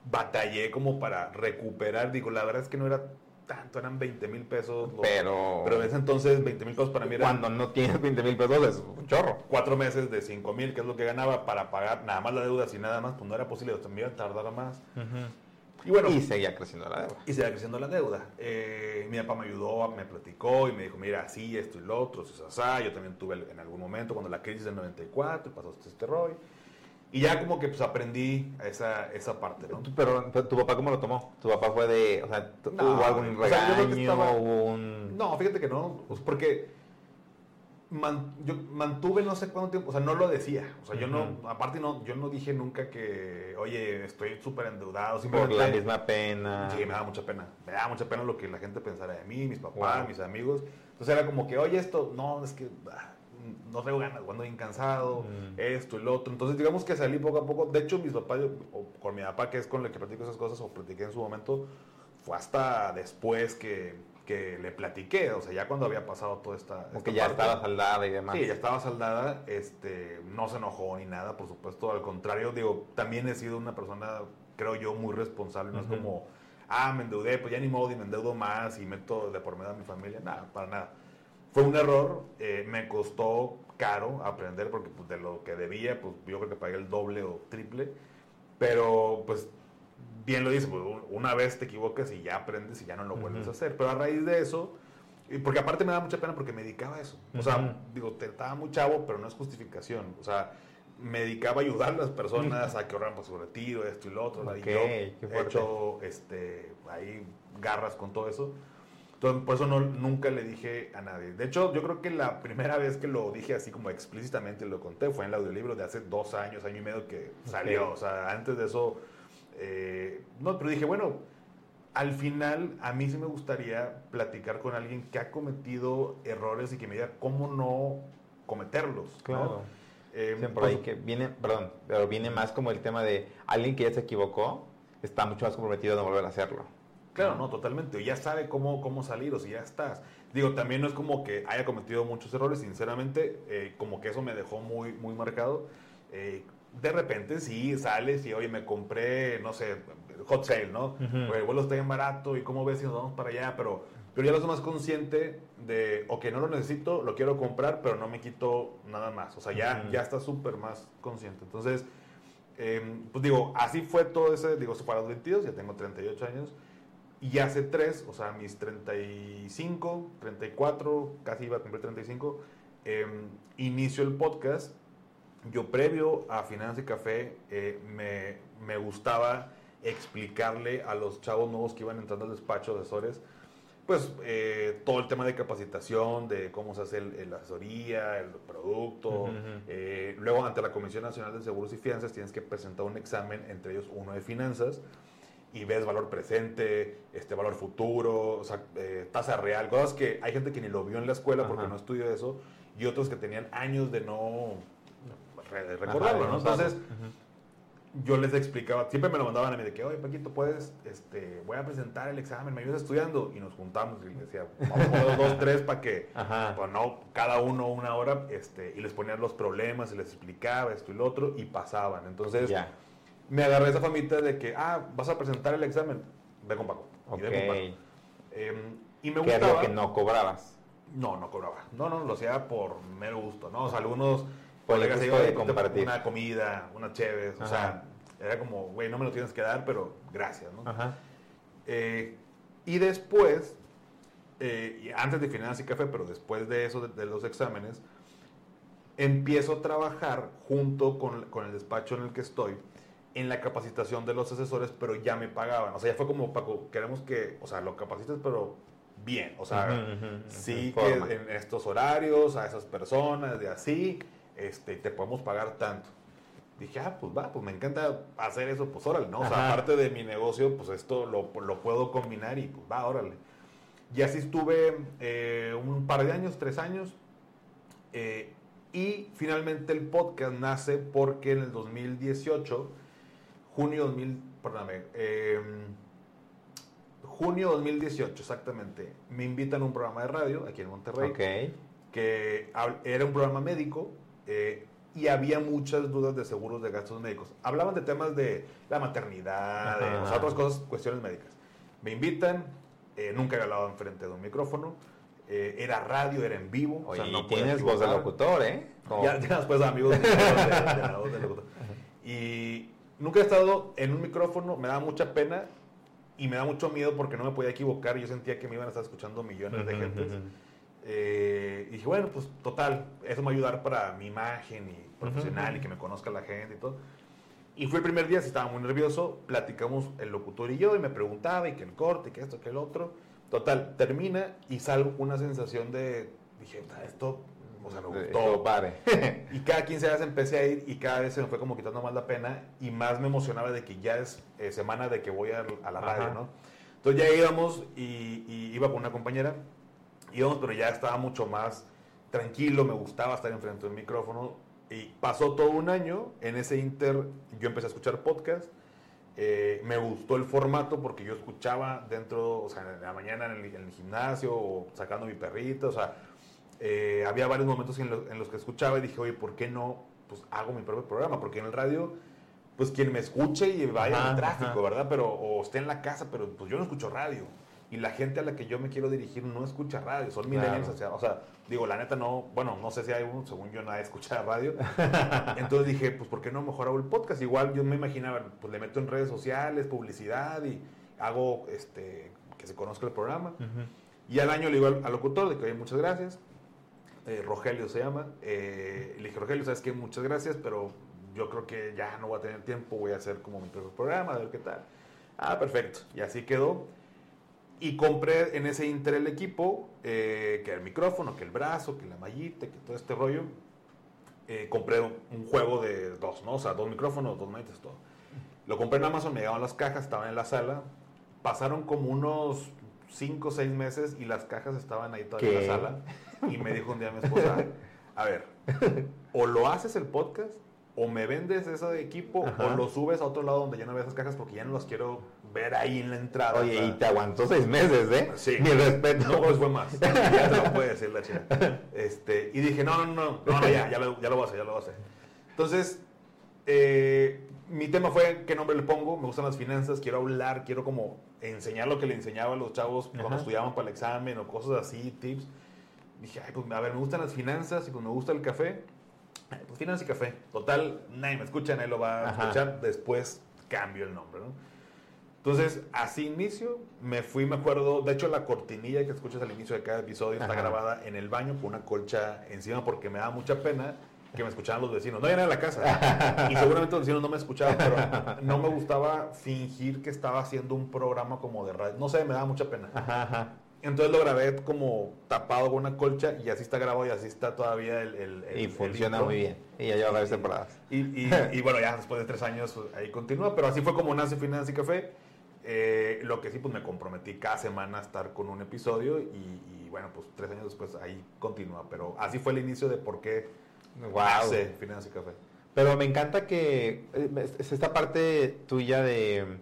batallé como para recuperar. Digo, la verdad es que no era tanto, eran 20 mil pesos. Pero, pero en ese entonces 20 mil pesos para mí eran cuando no tienes 20 mil pesos es un chorro. cuatro meses de 5 mil, que es lo que ganaba para pagar nada más la deuda, sin nada más, pues no era posible, me iba a tardar más. Y bueno, Y seguía creciendo la deuda. y se iba creciendo la deuda. Eh, mi papá me ayudó, me platicó y me dijo, mira, así, esto y lo otro, eso es así. Yo también tuve en algún momento, cuando la crisis del 94, pasó este rollo. Y ya como que pues aprendí esa, esa parte, ¿no? Pero, pero, ¿tu papá cómo lo tomó? ¿Tu papá fue de, o sea, No, hubo algún o sea, yo creo regaño, que estaba- hubo un... No, fíjate que no, pues porque yo mantuve no sé cuánto tiempo, o sea, no lo decía. O sea, yo no, aparte no, yo no dije nunca que, oye, estoy súper endeudado. Por la misma pena. Sí, me da mucha pena. Me da mucha pena lo que la gente pensara de mí, mis papás, mis amigos. Entonces era como que, oye, esto, no, es que no tengo ganas, cuando incansado, esto y lo otro. Entonces, digamos que salí poco a poco. De hecho, mis papás, o con mi papá, que es con el que platico esas cosas, o platiqué en su momento, fue hasta después que que le platiqué, o sea, ya cuando había pasado toda esta... que ya estaba saldada y demás. Sí, ya estaba saldada, este, no se enojó ni nada, por supuesto, al contrario, digo, también he sido una persona, creo yo, muy responsable, no es como, ah, me endeudé, pues ya ni modo y me endeudo más y meto de por medio a mi familia, nada, para nada. Fue un error, eh, me costó caro aprender porque pues, de lo que debía, pues yo creo que pagué el doble o triple, pero pues bien lo dice, pues una vez te equivocas y ya aprendes y ya no lo vuelves a hacer. Pero a raíz de eso, porque aparte me da mucha pena porque me dedicaba a eso. O sea, digo, te, estaba muy chavo, pero no es justificación. O sea, me dedicaba a ayudar a las personas a que ahorraran para su retiro, esto y lo otro. y yo he hecho este, ahí garras con todo eso. Entonces, por eso no, nunca le dije a nadie. De hecho, yo creo que la primera vez que lo dije así como explícitamente lo conté fue en el audiolibro de hace dos años, año y medio que salió. O sea, antes de eso eh, no, pero dije, bueno, al final a mí sí me gustaría platicar con alguien que ha cometido errores y que me diga cómo no cometerlos. Claro. Eh, por ahí pues que viene, perdón, pero viene más como el tema de alguien que ya se equivocó, está mucho más comprometido a no volver a hacerlo. Claro, no, totalmente. Ya sabe cómo, cómo salir, o si ya estás. Digo, también no es como que haya cometido muchos errores, sinceramente, eh, como que eso me dejó muy, muy marcado de repente sí sales y, oye, me compré, no sé, hot sale, ¿no? el vuelo está bien barato y cómo ves si nos vamos para allá, pero, pero ya lo soy más consciente de, ok, no lo necesito, lo quiero comprar, pero no me quito nada más. O sea, ya, ya está súper más consciente. Entonces, em, pues digo, así fue todo ese, digo, se fue a los 22, ya tengo 38 años. Y hace tres, o sea, mis 35, 34, casi iba a cumplir 35, eh, inicio el podcast. Yo previo a Finanza y Café eh, me, me, gustaba explicarle a los chavos nuevos que iban entrando al despacho de asesores, pues eh, todo el tema de capacitación, de cómo se hace la asesoría, el producto. Eh, luego ante la Comisión Nacional de Seguros y Fianzas tienes que presentar un examen, entre ellos uno de finanzas, y ves valor presente, este valor futuro, o sea, tasa real, cosas que hay gente que ni lo vio en la escuela porque no estudió eso, y otros que tenían años de no recordarlo, ¿no? Entonces, yo les explicaba, siempre me lo mandaban a mí de que, oye, Paquito, puedes, este, voy a presentar el examen, me ayudas estudiando, y nos juntamos y les decía, vamos dos, tres, para que, pues no, cada uno una hora, este, y les ponían los problemas, y les explicaba esto y lo otro, y pasaban. Entonces, me agarré esa famita de que, ah, vas a presentar el examen, ve con Paco. Y, con Paco. Em, y me ¿Qué gustaba. que no cobrabas? No, no cobraba. No, no, lo hacía por mero gusto, ¿no? O sea, algunos por el de compartir. Una comida, una chévere, o sea, era como, güey, no me lo tienes que dar, pero gracias, ¿no? Ajá. Eh, y después, eh, antes de Finanzas y Café, pero después de eso, de, los exámenes, empiezo a trabajar junto con, con, el despacho en el que estoy en la capacitación de los asesores, pero ya me pagaban. O sea, ya fue como, Paco, queremos que, o sea, lo capacites, pero bien. O sea, sí que en estos horarios, a esas personas, de así este, te podemos pagar tanto. Dije, ah, pues va, pues me encanta hacer eso, pues órale, ¿no? O sea, aparte de mi negocio, pues esto lo, lo, puedo combinar y pues va, órale. Y así estuve eh, un par de años, tres años. Eh, y finalmente el podcast nace porque en el 2018, junio 2000, perdóname, em, junio 2018 exactamente, me invitan a un programa de radio aquí en Monterrey. Que era un programa médico eh, y había muchas dudas de seguros de gastos médicos. Hablaban de temas de la maternidad, de otras cosas, cuestiones médicas. Me invitan, eh, nunca he hablado enfrente de un micrófono, eh, era radio, era en vivo. o sea, no tienes voz de locutor, ¿eh? Ya, ya, después amigos de, la voz de locutor. Y nunca he estado en un micrófono, me daba mucha pena y me da mucho miedo porque no me podía equivocar. Yo sentía que me iban a estar escuchando millones de gente. Eh, y dije, bueno, pues total, eso me va a ayudar para mi imagen y profesional y que me conozca la gente y todo. Y fue el primer día, si estaba muy nervioso, platicamos el locutor y yo y me preguntaba y que el corte, que esto, que el otro. Total, termina y salgo con una sensación de, dije, esto o sea, me gustó. Padre. y cada 15 días empecé a ir y cada vez se me fue como quitando más la pena y más me emocionaba de que ya es eh, semana de que voy a, la radio, ¿no? Entonces ya íbamos y, iba con una compañera, íbamos, pero ya estaba mucho más tranquilo, me gustaba estar enfrente del micrófono y pasó todo un año, en ese inter yo empecé a escuchar podcast, eh, me gustó el formato porque yo escuchaba dentro, o sea, en la mañana en el, gimnasio o sacando mi perrito, o sea, eh, había varios momentos en, los que escuchaba y dije, oye, ¿por qué no pues, hago mi propio programa? Porque en el radio, pues quien me escuche y vaya en el tráfico, ¿verdad? Pero, o esté en la casa, pero pues yo no escucho radio. Y la gente a la que yo me quiero dirigir no escucha radio, son millennials, o, sea, o sea, digo, la neta no, bueno, no sé si hay uno, según yo nadie escucha radio. Entonces dije, pues ¿por qué no mejor hago el podcast? Igual yo me imaginaba, pues le meto en redes sociales, publicidad y hago este que se conozca el programa. Y al año le digo al, locutor de que, oye, muchas gracias, eh, Rogelio se llama. Eh, le dije, Rogelio, sabes que muchas gracias, pero yo creo que ya no voy a tener tiempo, voy a hacer como mi propio programa, a ver qué tal. Ah, perfecto. Y así quedó. Y compré en ese inter el equipo, eh, que el micrófono, que el brazo, que la mallita, que todo este rollo. compré un, juego de dos, ¿no? O sea, dos micrófonos, dos mallitas, todo. Lo compré en Amazon, me llegaban las cajas, estaban en la sala. Pasaron como unos 5 o 6 meses y las cajas estaban ahí todavía en la sala. Y me dijo un día mi esposa, a ver, o lo haces el podcast, o me vendes ese equipo, o lo subes a otro lado donde ya no veas esas cajas porque ya no las quiero ver ahí en la entrada. Oye, y te aguantó seis meses, ¿eh? Sí. Mi respeto. No, pues fue más. ya te lo puede decir la chica. Este, y dije, no, no, no, no, ya, ya lo, ya lo voy a hacer, ya lo voy a hacer. Entonces, eh, mi tema fue qué nombre le pongo, me gustan las finanzas, quiero hablar, quiero como enseñar lo que le enseñaba a los chavos cuando estudiaban para el examen o cosas así, tips dije, ay, pues a ver, me gustan las finanzas y pues me gusta el café. pues finanzas y café. Total, nadie me escucha, nadie lo va a escuchar. Después cambio el nombre, ¿no? Entonces, así inicio, me fui, me acuerdo, de hecho la cortinilla que escuchas al inicio de cada episodio está grabada en el baño con una colcha encima porque me da mucha pena que me escucharan los vecinos. No, era en la casa. y seguramente los vecinos no me escuchaban, pero no me gustaba fingir que estaba haciendo un programa como de radio. No sé, me daba mucha pena. Ajá, entonces lo grabé como tapado con una colcha y así está grabado y así está todavía el... y funciona muy bien. Y ya lleva varias temporadas. Y, y, bueno, ya después de tres años pues, ahí continúa, pero así fue como nace Finanzas y Café. Eh, lo que sí, pues me comprometí cada semana a estar con un episodio y, bueno, pues tres años después ahí continúa. Pero así fue el inicio de por qué wow. nace Finanzas y Café. Pero me encanta que eh, es esta parte tuya de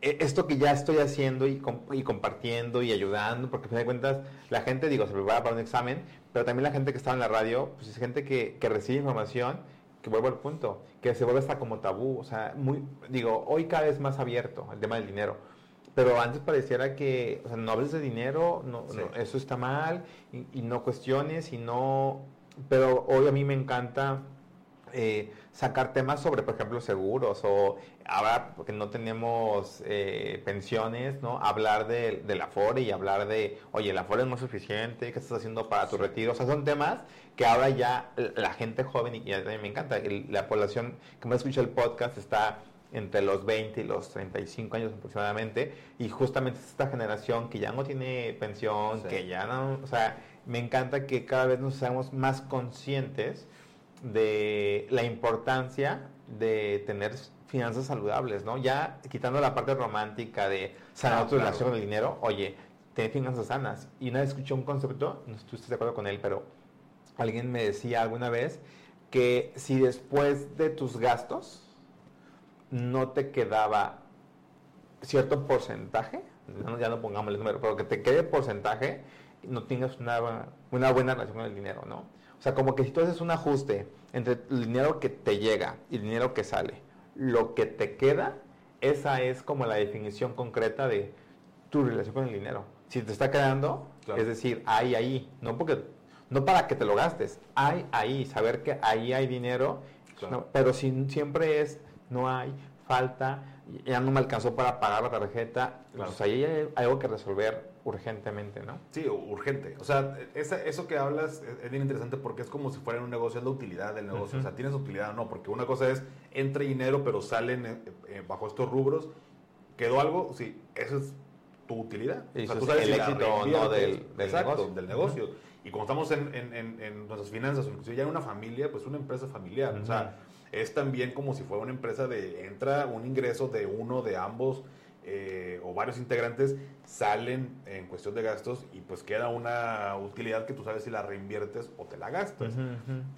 esto que ya estoy haciendo y, compartiendo y ayudando, porque a fin de cuentas la gente, digo, se prepara para un examen, pero también la gente que está en la radio, pues es gente que, recibe información, que vuelvo al punto, que se vuelve hasta como tabú, o sea, muy, digo, hoy cada vez más abierto el tema del dinero. Pero antes pareciera que, o sea, no hables de dinero, no, eso está mal, y, y no cuestiones, y no... Pero hoy a mí me encanta eh, sacar temas sobre, por ejemplo, seguros o ahora, porque no tenemos eh, pensiones, ¿no? Hablar de, la Afore y hablar de, oye, la Afore es más suficiente, ¿qué estás haciendo para tu retiro? O sea, son temas que ahora ya la gente joven, y, a mí me encanta, la población que me escucha el podcast está entre los 20 y los 35 años aproximadamente, y justamente esta generación que ya no tiene pensión, que ya no, o sea, me encanta que cada vez nos seamos más conscientes de la importancia de tener finanzas saludables, ¿no? Ya quitando la parte romántica de sanar tu relación con el dinero, oye, tener finanzas sanas. Y una vez escuché un concepto, no estás de acuerdo con él, pero alguien me decía alguna vez que si después de tus gastos no te quedaba cierto porcentaje, ya no pongamos el número, pero que te quede porcentaje, no tengas una, una buena relación con el dinero, ¿no? O sea, como que si tú haces un ajuste entre el dinero que te llega y el dinero que sale, lo que te queda, esa es como la definición concreta de tu relación con el dinero. Si te está quedando, es decir, hay ahí, no porque no para que te lo gastes, hay ahí, saber que ahí hay dinero, pero si siempre es no hay, falta, ya no me alcanzó para pagar la tarjeta, pues ahí hay algo que resolver urgentemente, ¿no? Sí, urgente. O sea, eso que hablas es, bien interesante porque es como si fuera un negocio, es la utilidad del negocio. O sea, tienes utilidad o no, porque una cosa es, entre dinero, pero salen eh, eh, bajo estos rubros. ¿Quedó algo? Sí, eso es tu utilidad. Y o sea, tú sabes el éxito o no del, del, negocio. del negocio. Y como estamos en, en, nuestras finanzas, inclusive ya en una familia, pues una empresa familiar. O sea, es también como si fuera una empresa de, entra un ingreso de uno, de ambos, eh, o varios integrantes, salen en cuestión de gastos y pues queda una utilidad que tú sabes si la reinviertes o te la gastas.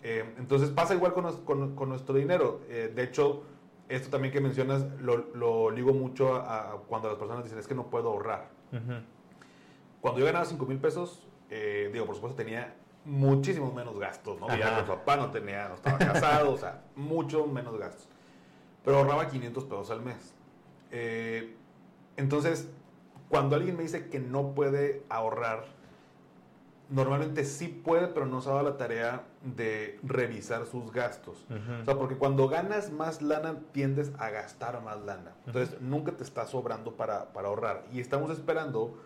Eh, entonces pasa igual con, con, nuestro dinero. Eh, de hecho, esto también que mencionas lo, lo ligo mucho a, cuando las personas dicen es que no puedo ahorrar. Cuando yo ganaba 5 mil pesos, digo, por supuesto tenía muchísimos menos gastos, ¿no? Vivía con papá, no tenía, no estaba casado, o sea, mucho menos gastos. Pero ahorraba 500 pesos al mes. Eh, entonces, cuando alguien me dice que no puede ahorrar, normalmente sí puede, pero no se ha dado la tarea de revisar sus gastos. O sea, porque cuando ganas más lana, tiendes a gastar más lana. Entonces, nunca te está sobrando para, para ahorrar. Y estamos esperando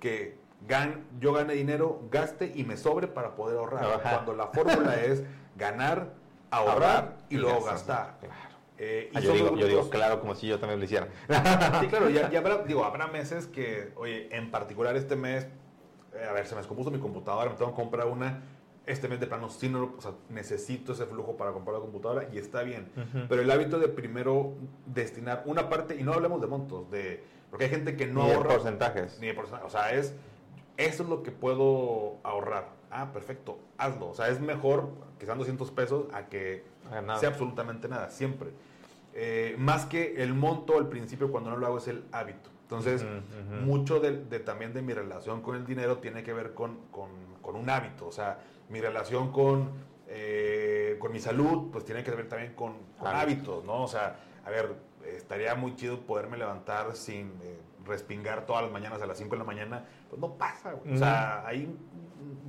que yo gane dinero, gaste y me sobre para poder ahorrar. Cuando la fórmula es ganar, ahorrar y, luego gastar. Eh, ah, yo, digo, claro, como si yo también lo hiciera. sí, claro, ya, habrá, digo, habrá meses que, oye, en particular este mes, eh, a ver, se me descompuso mi computadora, me tengo que comprar una. Este mes de plano sí no, o sea, necesito ese flujo para comprar la computadora y está bien. Pero el hábito de primero destinar una parte, y no hablemos de montos, de porque hay gente que no ni ahorra. porcentajes. Ni de porcentajes. O sea, es eso es lo que puedo ahorrar. Ah, perfecto, hazlo. O sea, es mejor que sean 200 pesos a que sea absolutamente nada, siempre. Eh, más que el monto al principio cuando no lo hago es el hábito. Entonces, mucho de, también de mi relación con el dinero tiene que ver con, un hábito. O sea, mi relación con, eh, con mi salud, pues tiene que ver también con, hábitos, ¿no? O sea, a ver, estaría muy chido poderme levantar sin eh, respingar todas las mañanas a las 5 de la mañana, pues no pasa, O sea, hay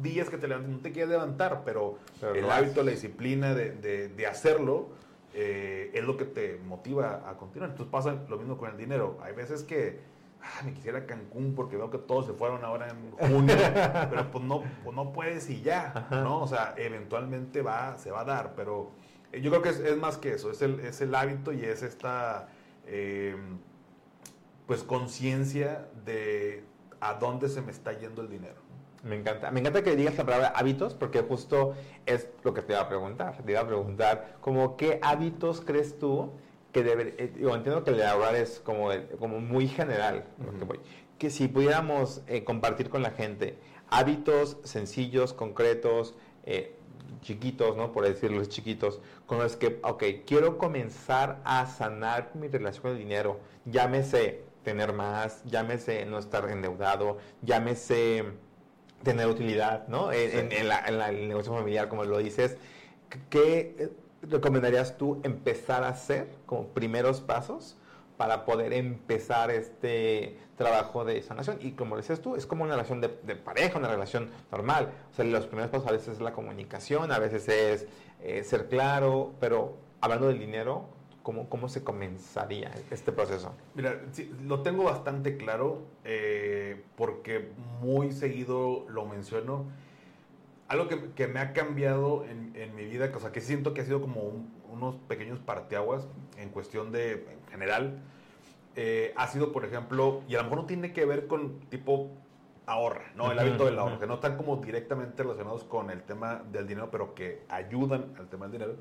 días que te levantas, no te quieres levantar, pero, el hábito, la disciplina de, de, hacerlo eh, es lo que te motiva a continuar. Entonces pasa lo mismo con el dinero. Hay veces que ah, me quisiera Cancún porque veo que todos se fueron ahora en junio, pero pues no, pues no puedes y ya, ¿no? O sea, eventualmente va, se va a dar, pero eh, yo creo que es, más que eso, es el, es el hábito y es esta... Eh, pues conciencia de a dónde se me está yendo el dinero. Me encanta, me encanta que digas la palabra hábitos porque justo es lo que te iba a preguntar. Te iba a preguntar, como qué hábitos crees tú que debe, eh, yo entiendo que el de ahorrar es como, como muy general, que, si pudiéramos eh, compartir con la gente hábitos sencillos, concretos, eh, chiquitos, ¿no? Por decirlos chiquitos, con los que, ok, quiero comenzar a sanar mi relación con el dinero, llámese tener más, llámese no estar endeudado, llámese tener utilidad, ¿no? En, el negocio familiar, como lo dices, ¿qué recomendarías tú empezar a hacer como primeros pasos para poder empezar este trabajo de sanación? Y como dices tú, es como una relación de, pareja, una relación normal. O sea, los primeros pasos a veces es la comunicación, a veces es eh, ser claro, pero hablando del dinero, ¿Cómo, se comenzaría este proceso? Mira, lo tengo bastante claro eh, porque muy seguido lo menciono. Algo que, me ha cambiado en, mi vida, o sea, que siento que ha sido como unos pequeños parteaguas en cuestión de, en general, eh, ha sido, por ejemplo, y a lo mejor no tiene que ver con tipo ahorra, ¿no? El hábito del ahorro, que no están como directamente relacionados con el tema del dinero, pero que ayudan al tema del dinero,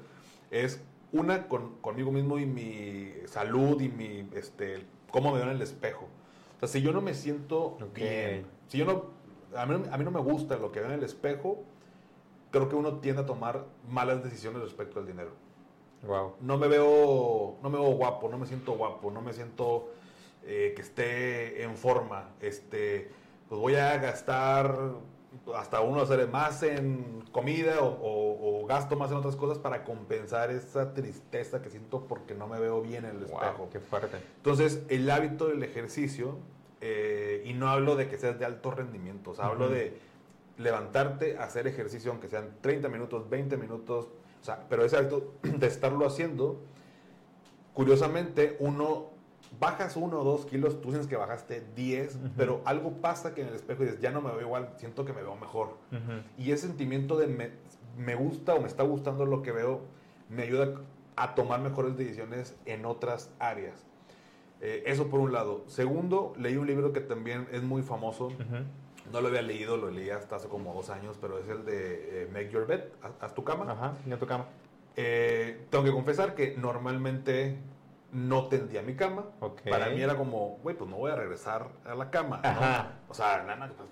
es una, con, conmigo mismo y mi salud y mi, este, cómo me veo en el espejo. O sea, si yo no me siento bien, si yo no, a mí, a mí no me gusta lo que veo en el espejo, creo que uno tiende a tomar malas decisiones respecto al dinero. Wow. No me veo, no me veo guapo, no me siento guapo, no me siento eh, que esté en forma. Este, pues voy a gastar hasta uno hacer más en comida o, gasto más en otras cosas para compensar esa tristeza que siento porque no me veo bien en el espejo. Qué fuerte. Entonces, el hábito del ejercicio, eh, y no hablo de que seas de alto rendimiento, o hablo de levantarte, hacer ejercicio, aunque sean 30 minutos, 20 minutos, o sea, pero ese hábito de estarlo haciendo, curiosamente, uno bajas uno o dos kilos, tú sientes que bajaste 10, pero algo pasa que en el espejo dices, ya no me veo igual, siento que me veo mejor. Y ese sentimiento de me, gusta o me está gustando lo que veo, me ayuda a tomar mejores decisiones en otras áreas. Eh, eso por un lado. Segundo, leí un libro que también es muy famoso, No lo había leído, lo leí hasta hace como dos años, pero es el de eh, Make Your Bed, haz, tu cama. Ajá, tu cama. Eh, tengo que confesar que normalmente no tendía mi cama. Para mí era como, güey, pues no voy a regresar a la cama. O sea, nana, pues,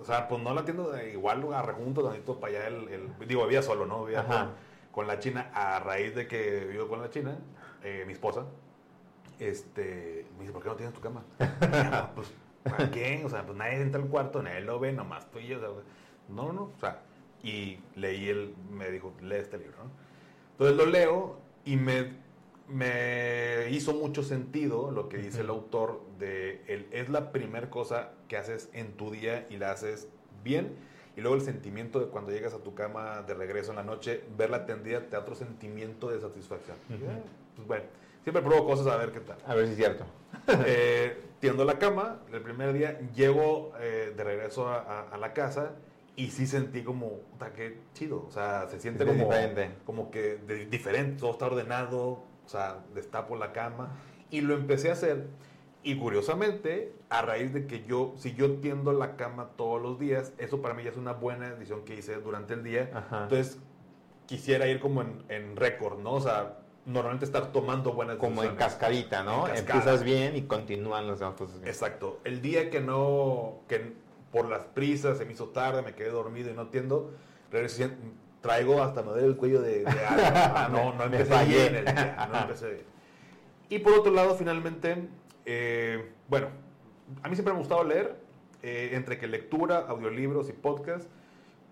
o sea, pues no la atiendo igual, rejunto tantito para allá el, digo, vivía solo, ¿no? Vivía con, la China a raíz de que vivo con la China, eh, mi esposa, este, me dice, ¿por qué no tienes tu cama? pues, ¿para qué? O sea, pues nadie entra al cuarto, nadie lo ve, nomás tú y yo. O sea, no, no, o sea, y leí el, me dijo, lee este libro, ¿no? Entonces lo leo y me, me hizo mucho sentido lo que dice el autor de, el, es la primera cosa que haces en tu día y la haces bien. Y luego el sentimiento de cuando llegas a tu cama de regreso en la noche, verla tendida te da otro sentimiento de satisfacción. pues bueno, siempre pruebo cosas a ver qué tal. A ver si es cierto. eh, tiendo la cama, el primer día llego eh, de regreso a, la casa y sí sentí como, qué chido, o sea, se siente como, como que diferente, todo está ordenado, o sea, destapo la cama y lo empecé a hacer y curiosamente, a raíz de que yo, si yo tiendo la cama todos los días, eso para mí ya es una buena decisión que hice durante el día, entonces quisiera ir como en, en récord, ¿no? O sea, normalmente estar tomando buenas Como en cascadita, ¿no? Empiezas bien y continúan cosas bien. Exacto. El día que no, que por las prisas se me hizo tarde, me quedé dormido y no atiendo, traigo hasta me duele el cuello de, de ah, no, no empecé bien el día, no empecé bien. Y por otro lado, finalmente, eh, bueno, a mí siempre me ha gustado leer, eh, entre que lectura, audiolibros y podcast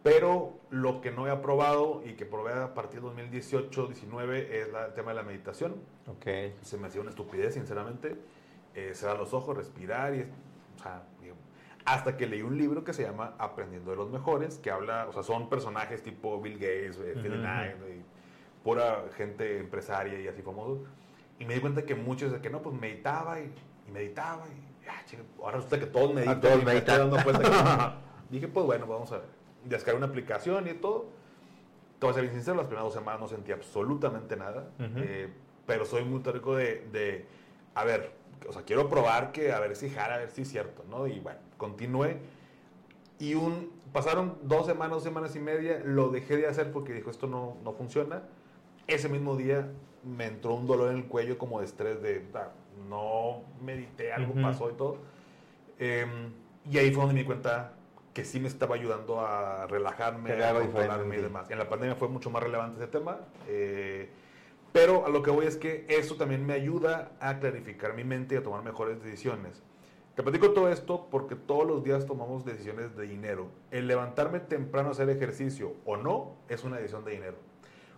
pero lo que no he aprobado y que probé a partir de 2018-19 es el tema de la meditación. Okay. Se me hacía una estupidez, sinceramente. Eh, cerrar los ojos, respirar y... O sea, hasta que leí un libro que se llama Aprendiendo de los Mejores, que habla, o sea, son personajes tipo Bill Gates, uh Phil Knight, pura gente empresaria y así famosos. Y me di cuenta que muchos de que no, pues meditaba y, meditaba y ah, ahora resulta que todos meditan. todos meditan. dije, pues bueno, vamos a ver descargué una aplicación y todo. Te voy a ser bien sincero, las primeras dos semanas no sentí absolutamente nada. Eh, pero soy muy teórico de, de, a ver, o sea, quiero probar que, a ver si jara, a ver si es cierto, ¿no? Y bueno, continué. Y un, pasaron dos semanas, dos semanas y media, lo dejé de hacer porque dijo, esto no, no funciona. Ese mismo día me entró un dolor en el cuello como de estrés de, ah, no medité, algo pasó y todo. Em, y ahí fue donde me di cuenta, que sí me estaba ayudando a relajarme, a controlarme y demás. En la pandemia fue mucho más relevante ese tema, eh, pero a lo que voy es que eso también me ayuda a clarificar mi mente y a tomar mejores decisiones. Te platico todo esto porque todos los días tomamos decisiones de dinero. El levantarme temprano a hacer ejercicio o no es una decisión de dinero.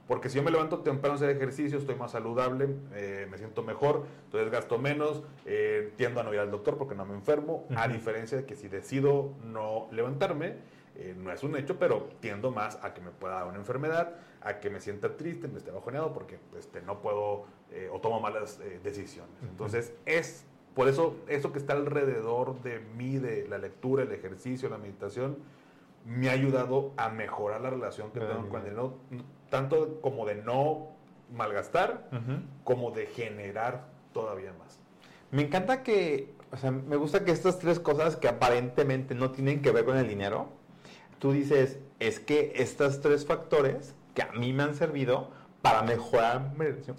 Porque si yo me levanto temprano a hacer ejercicio, estoy más saludable, eh, me siento mejor, entonces gasto menos, eh, tiendo a no ir al doctor porque no me enfermo, a diferencia de que si decido no levantarme, eh, no es un hecho, pero tiendo más a que me pueda dar una enfermedad, a que me sienta triste, me esté bajoneado porque este, no puedo o tomo malas decisiones. Entonces es por eso eso que está alrededor de mí, de la lectura, el ejercicio, la meditación, me ha ayudado a mejorar la relación que tengo con el dinero, tanto como de no malgastar, como de generar todavía más. Me encanta que, o sea, me gusta que estas tres cosas que aparentemente no tienen que ver con el dinero, tú dices, es que estos tres factores que a mí me han servido para mejorar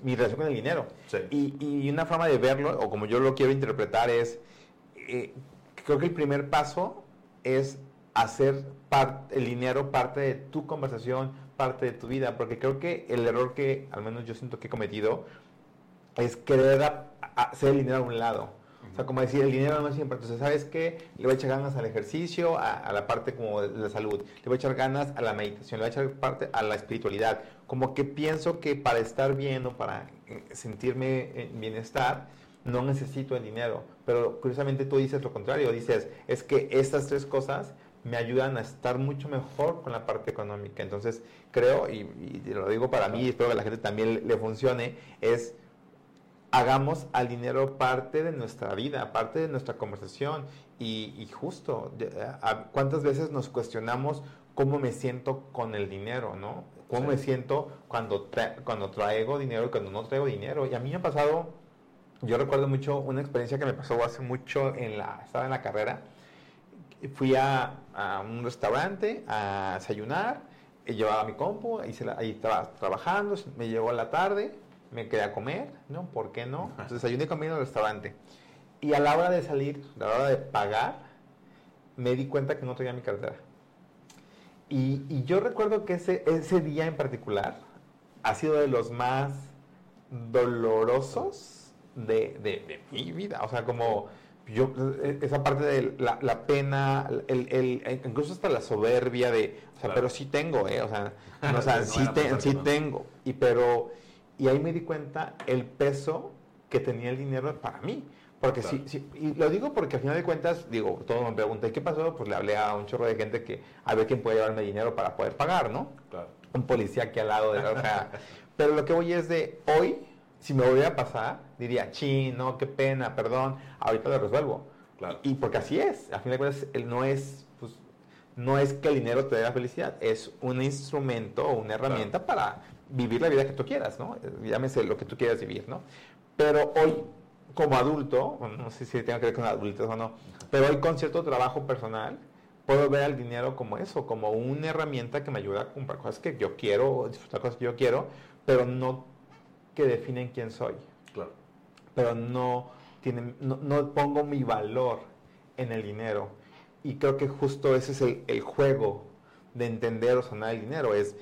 mi relación, con el dinero. Y, una forma de verlo, o como yo lo quiero interpretar, es, eh, creo que el primer paso es hacer el dinero parte de tu conversación, parte de tu vida, porque creo que el error que al menos yo siento que he cometido es querer hacer el dinero a un lado. Sea, como decir, el dinero no es siempre. Entonces, ¿sabes qué? Le voy a echar ganas al ejercicio, a, la parte como de la salud. Le voy a echar ganas a la meditación, le voy a echar parte a la espiritualidad. Como que pienso que para estar bien o para eh, sentirme en bienestar, no necesito el dinero. Pero curiosamente tú dices lo contrario. Dices, es que estas tres cosas me ayudan a estar mucho mejor con la parte económica. Entonces, creo, y, lo digo para mí, y espero que a la gente también le, funcione, es hagamos al dinero parte de nuestra vida, parte de nuestra conversación. Y, justo, ¿cuántas veces nos cuestionamos cómo me siento con el dinero, no? ¿Cómo me siento cuando, cuando traigo dinero y cuando no traigo dinero? Y a mí me ha pasado, yo recuerdo mucho una experiencia que me pasó hace mucho en la, estaba en la carrera, fui a, un restaurante a desayunar, y llevaba mi compu, ahí, ahí estaba trabajando, me llegó la tarde, me quedé a comer, ¿no? ¿Por qué no? Entonces desayuné y comí en el restaurante. Y a la hora de salir, a la hora de pagar, me di cuenta que no traía mi cartera. Y, yo recuerdo que ese, ese día en particular ha sido de los más dolorosos de, de, mi vida. O sea, como yo, esa parte de la, pena, el, el, incluso hasta la soberbia de, o sea, pero sí tengo, ¿eh? O sea, o sea sí, sí tengo. Y, pero, y ahí me di cuenta el peso que tenía el dinero para mí. Porque sí, sí, y lo digo porque al final de cuentas, digo, todo me pregunta, ¿qué pasó? Pues le hablé a un chorro de gente que a ver quién puede llevarme dinero para poder pagar, ¿no? Claro. Un policía aquí al lado de la. Pero lo que voy es de hoy, si me volviera a pasar, diría, chino, qué pena, perdón, ahorita lo resuelvo. Claro. Y, porque así es, al final de cuentas, no es, pues, no es que el dinero te dé la felicidad, es un instrumento o una herramienta para vivir la vida que tú quieras, ¿no? Llámese lo que tú quieras vivir, ¿no? Pero hoy como adulto, no sé si tengo que ver con adultos o no, pero hoy con cierto trabajo personal, puedo ver al dinero como eso, como una herramienta que me ayuda a comprar cosas que yo quiero, disfrutar cosas que yo quiero, pero no que definen quién soy. Claro. Pero no, tienen, no, pongo mi valor en el dinero. Y creo que justo ese es el, el juego de entender o sanar el dinero, es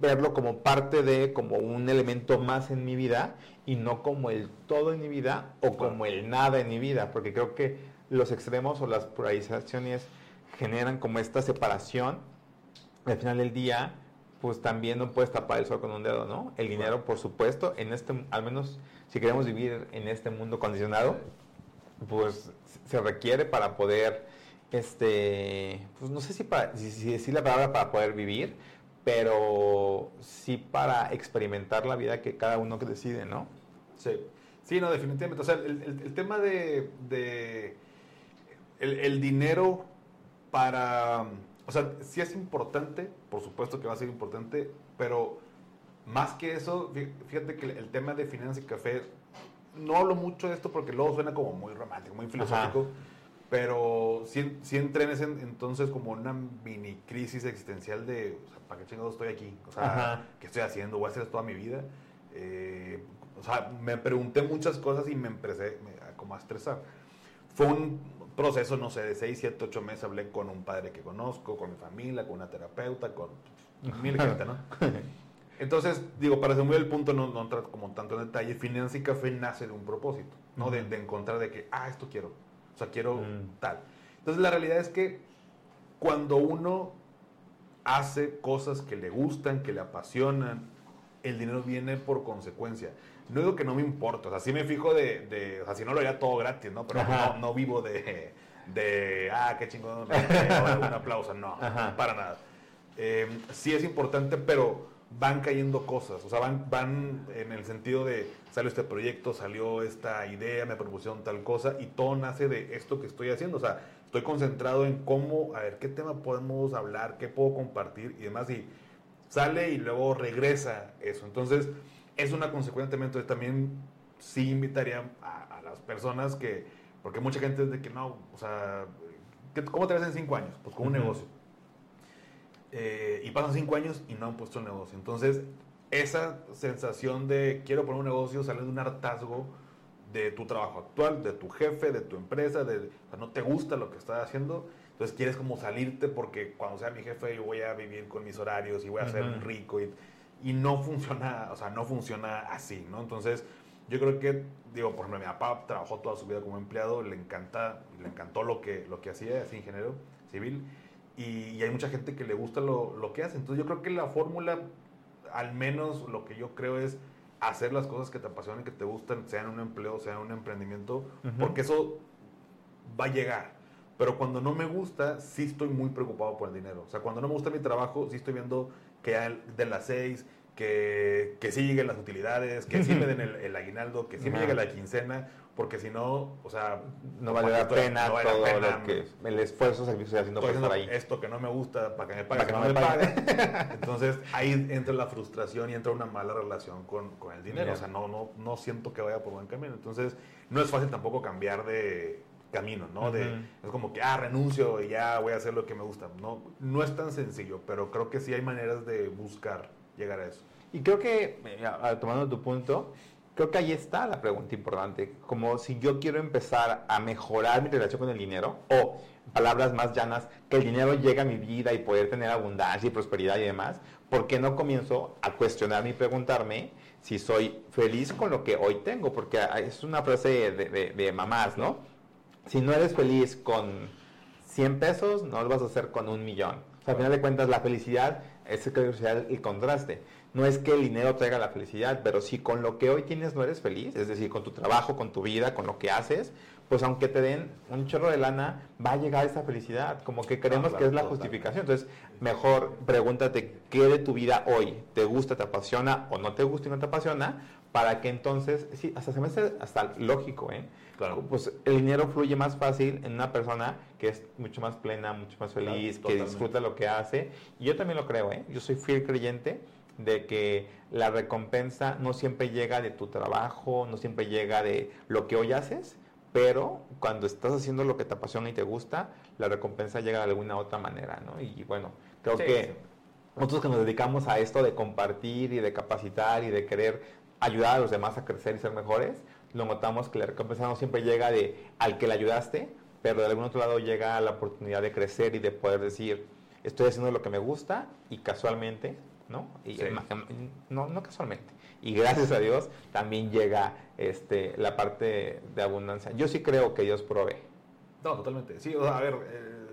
verlo como parte de, como un elemento más en mi vida y no como el todo en mi vida o como el nada en mi vida, porque creo que los extremos o las polarizaciones generan como esta separación. Al final del día, pues también no puedes tapar el sol con un dedo, ¿no? El dinero, por supuesto, en este, al menos si queremos vivir en este mundo condicionado, pues se requiere para poder, este, pues no sé si, para, si decir la palabra para poder vivir, pero sí para experimentar la vida que cada uno que decide, ¿no? Sí, sí, no, definitivamente. O sea, el, tema de, el, dinero para, o sea, sí es importante, por supuesto que va a ser importante, pero más que eso, fíjate que el tema de finanzas y café, no hablo mucho de esto porque luego suena como muy romántico, muy filosófico. Pero sí, sí entré en ese entonces como una mini crisis existencial de, o sea, ¿para qué chingados estoy aquí? O sea, ¿qué estoy haciendo? ¿Voy a hacer esto toda mi vida? Eh, o sea, me pregunté muchas cosas y me empecé como a estresar. Fue un proceso, no sé, de 6, 7, 8 meses. Hablé con un padre que conozco, con mi familia, con una terapeuta, con mil gente, ¿no? Entonces, digo, para muy el punto, no, no entrar como tanto en detalle, Finanza y Café nace de un propósito, ¿no? de, de, encontrar de que, ah, esto quiero o sea, quiero mm. tal. Entonces la realidad es que cuando uno hace cosas que le gustan, que le apasionan, el dinero viene por consecuencia. No digo que no me importa, o sea, sí me fijo de, o sea, si no lo haría todo gratis, ¿no? Pero no, vivo de, de, ah, qué chingón, un aplauso, no, para nada. Eh, sí es importante, pero van cayendo cosas, o sea, van, van en el sentido de, salió este proyecto, salió esta idea, me propusieron tal cosa, y todo nace de esto que estoy haciendo, o sea, estoy concentrado en cómo, a ver, qué tema podemos hablar, qué puedo compartir y demás, y sale y luego regresa eso. Entonces, es una consecuencia entonces también sí invitaría a, las personas que, porque mucha gente es de que no, o sea, ¿cómo te ves en cinco años? Pues con un negocio eh, y pasan cinco años y no han puesto el negocio. Entonces, esa sensación de quiero poner un negocio sale de un hartazgo de tu trabajo actual, de tu jefe, de tu empresa, de, o sea, no te gusta lo que estás haciendo, entonces quieres como salirte porque cuando sea mi jefe yo voy a vivir con mis horarios y voy a ser rico y, y, no funciona, o sea, no funciona así, ¿no? Entonces, yo creo que, digo, por ejemplo, mi papá trabajó toda su vida como empleado, le encanta, le encantó lo que, lo que hacía, es ingeniero civil, y, hay mucha gente que le gusta lo, lo, que hace. Entonces yo creo que la fórmula, al menos lo que yo creo es hacer las cosas que te apasionan, que te gustan, sea en un empleo, sea en un emprendimiento, porque eso va a llegar. Pero cuando no me gusta, sí estoy muy preocupado por el dinero. O sea, cuando no me gusta mi trabajo, sí estoy viendo que de las seis, que, que sí lleguen las utilidades, que sí me den el, el aguinaldo, que sí me llegue la quincena porque si no, o sea, no vale la pena todo lo que el esfuerzo estoy haciendo por estar ahí. Esto que no me gusta para que me pague, para que no, me pague. Entonces ahí entra la frustración y entra una mala relación con, el dinero. O sea, no, no, no siento que vaya por buen camino. Entonces no es fácil tampoco cambiar de camino, ¿no? de, es como que, ah, renuncio y ya voy a hacer lo que me gusta. No, no es tan sencillo, pero creo que sí hay maneras de buscar llegar a eso. Y creo que, tomando tu punto, creo que ahí está la pregunta importante. Como si yo quiero empezar a mejorar mi relación con el dinero, o palabras más llanas, que el dinero llegue a mi vida y poder tener abundancia y prosperidad y demás, ¿por qué no comienzo a cuestionarme y preguntarme si soy feliz con lo que hoy tengo? Porque es una frase de, mamás, ¿no? Si no eres feliz con 100 pesos, no lo vas a hacer con un millón. O sea, al final de cuentas, la felicidad es el contraste no es que el dinero traiga la felicidad, pero si con lo que hoy tienes no eres feliz, es decir, con tu trabajo, con tu vida, con lo que haces, pues aunque te den un chorro de lana, va a llegar esa felicidad, como que creemos que es la justificación. Entonces, mejor pregúntate qué de tu vida hoy te gusta, te apasiona o no te gusta y no te apasiona, para que entonces, sí, hasta se me hace hasta lógico, ¿eh? Claro. Pues el dinero fluye más fácil en una persona que es mucho más plena, mucho más feliz, que disfruta lo que hace. Y yo también lo creo, ¿eh? Yo soy fiel creyente de que la recompensa no siempre llega de tu trabajo, no siempre llega de lo que hoy haces, pero cuando estás haciendo lo que te apasiona y te gusta, la recompensa llega de alguna otra manera, ¿no? Y bueno, creo que nosotros que nos dedicamos a esto de compartir y de capacitar y de querer ayudar a los demás a crecer y ser mejores, lo notamos que la recompensa no siempre llega de al que le ayudaste, pero de algún otro lado llega la oportunidad de crecer y de poder decir, estoy haciendo lo que me gusta y casualmente ¿no? Y no, no casualmente. Y gracias a Dios también llega este, la parte de abundancia. Yo sí creo que Dios provee. No, totalmente. Sí, a ver, eh,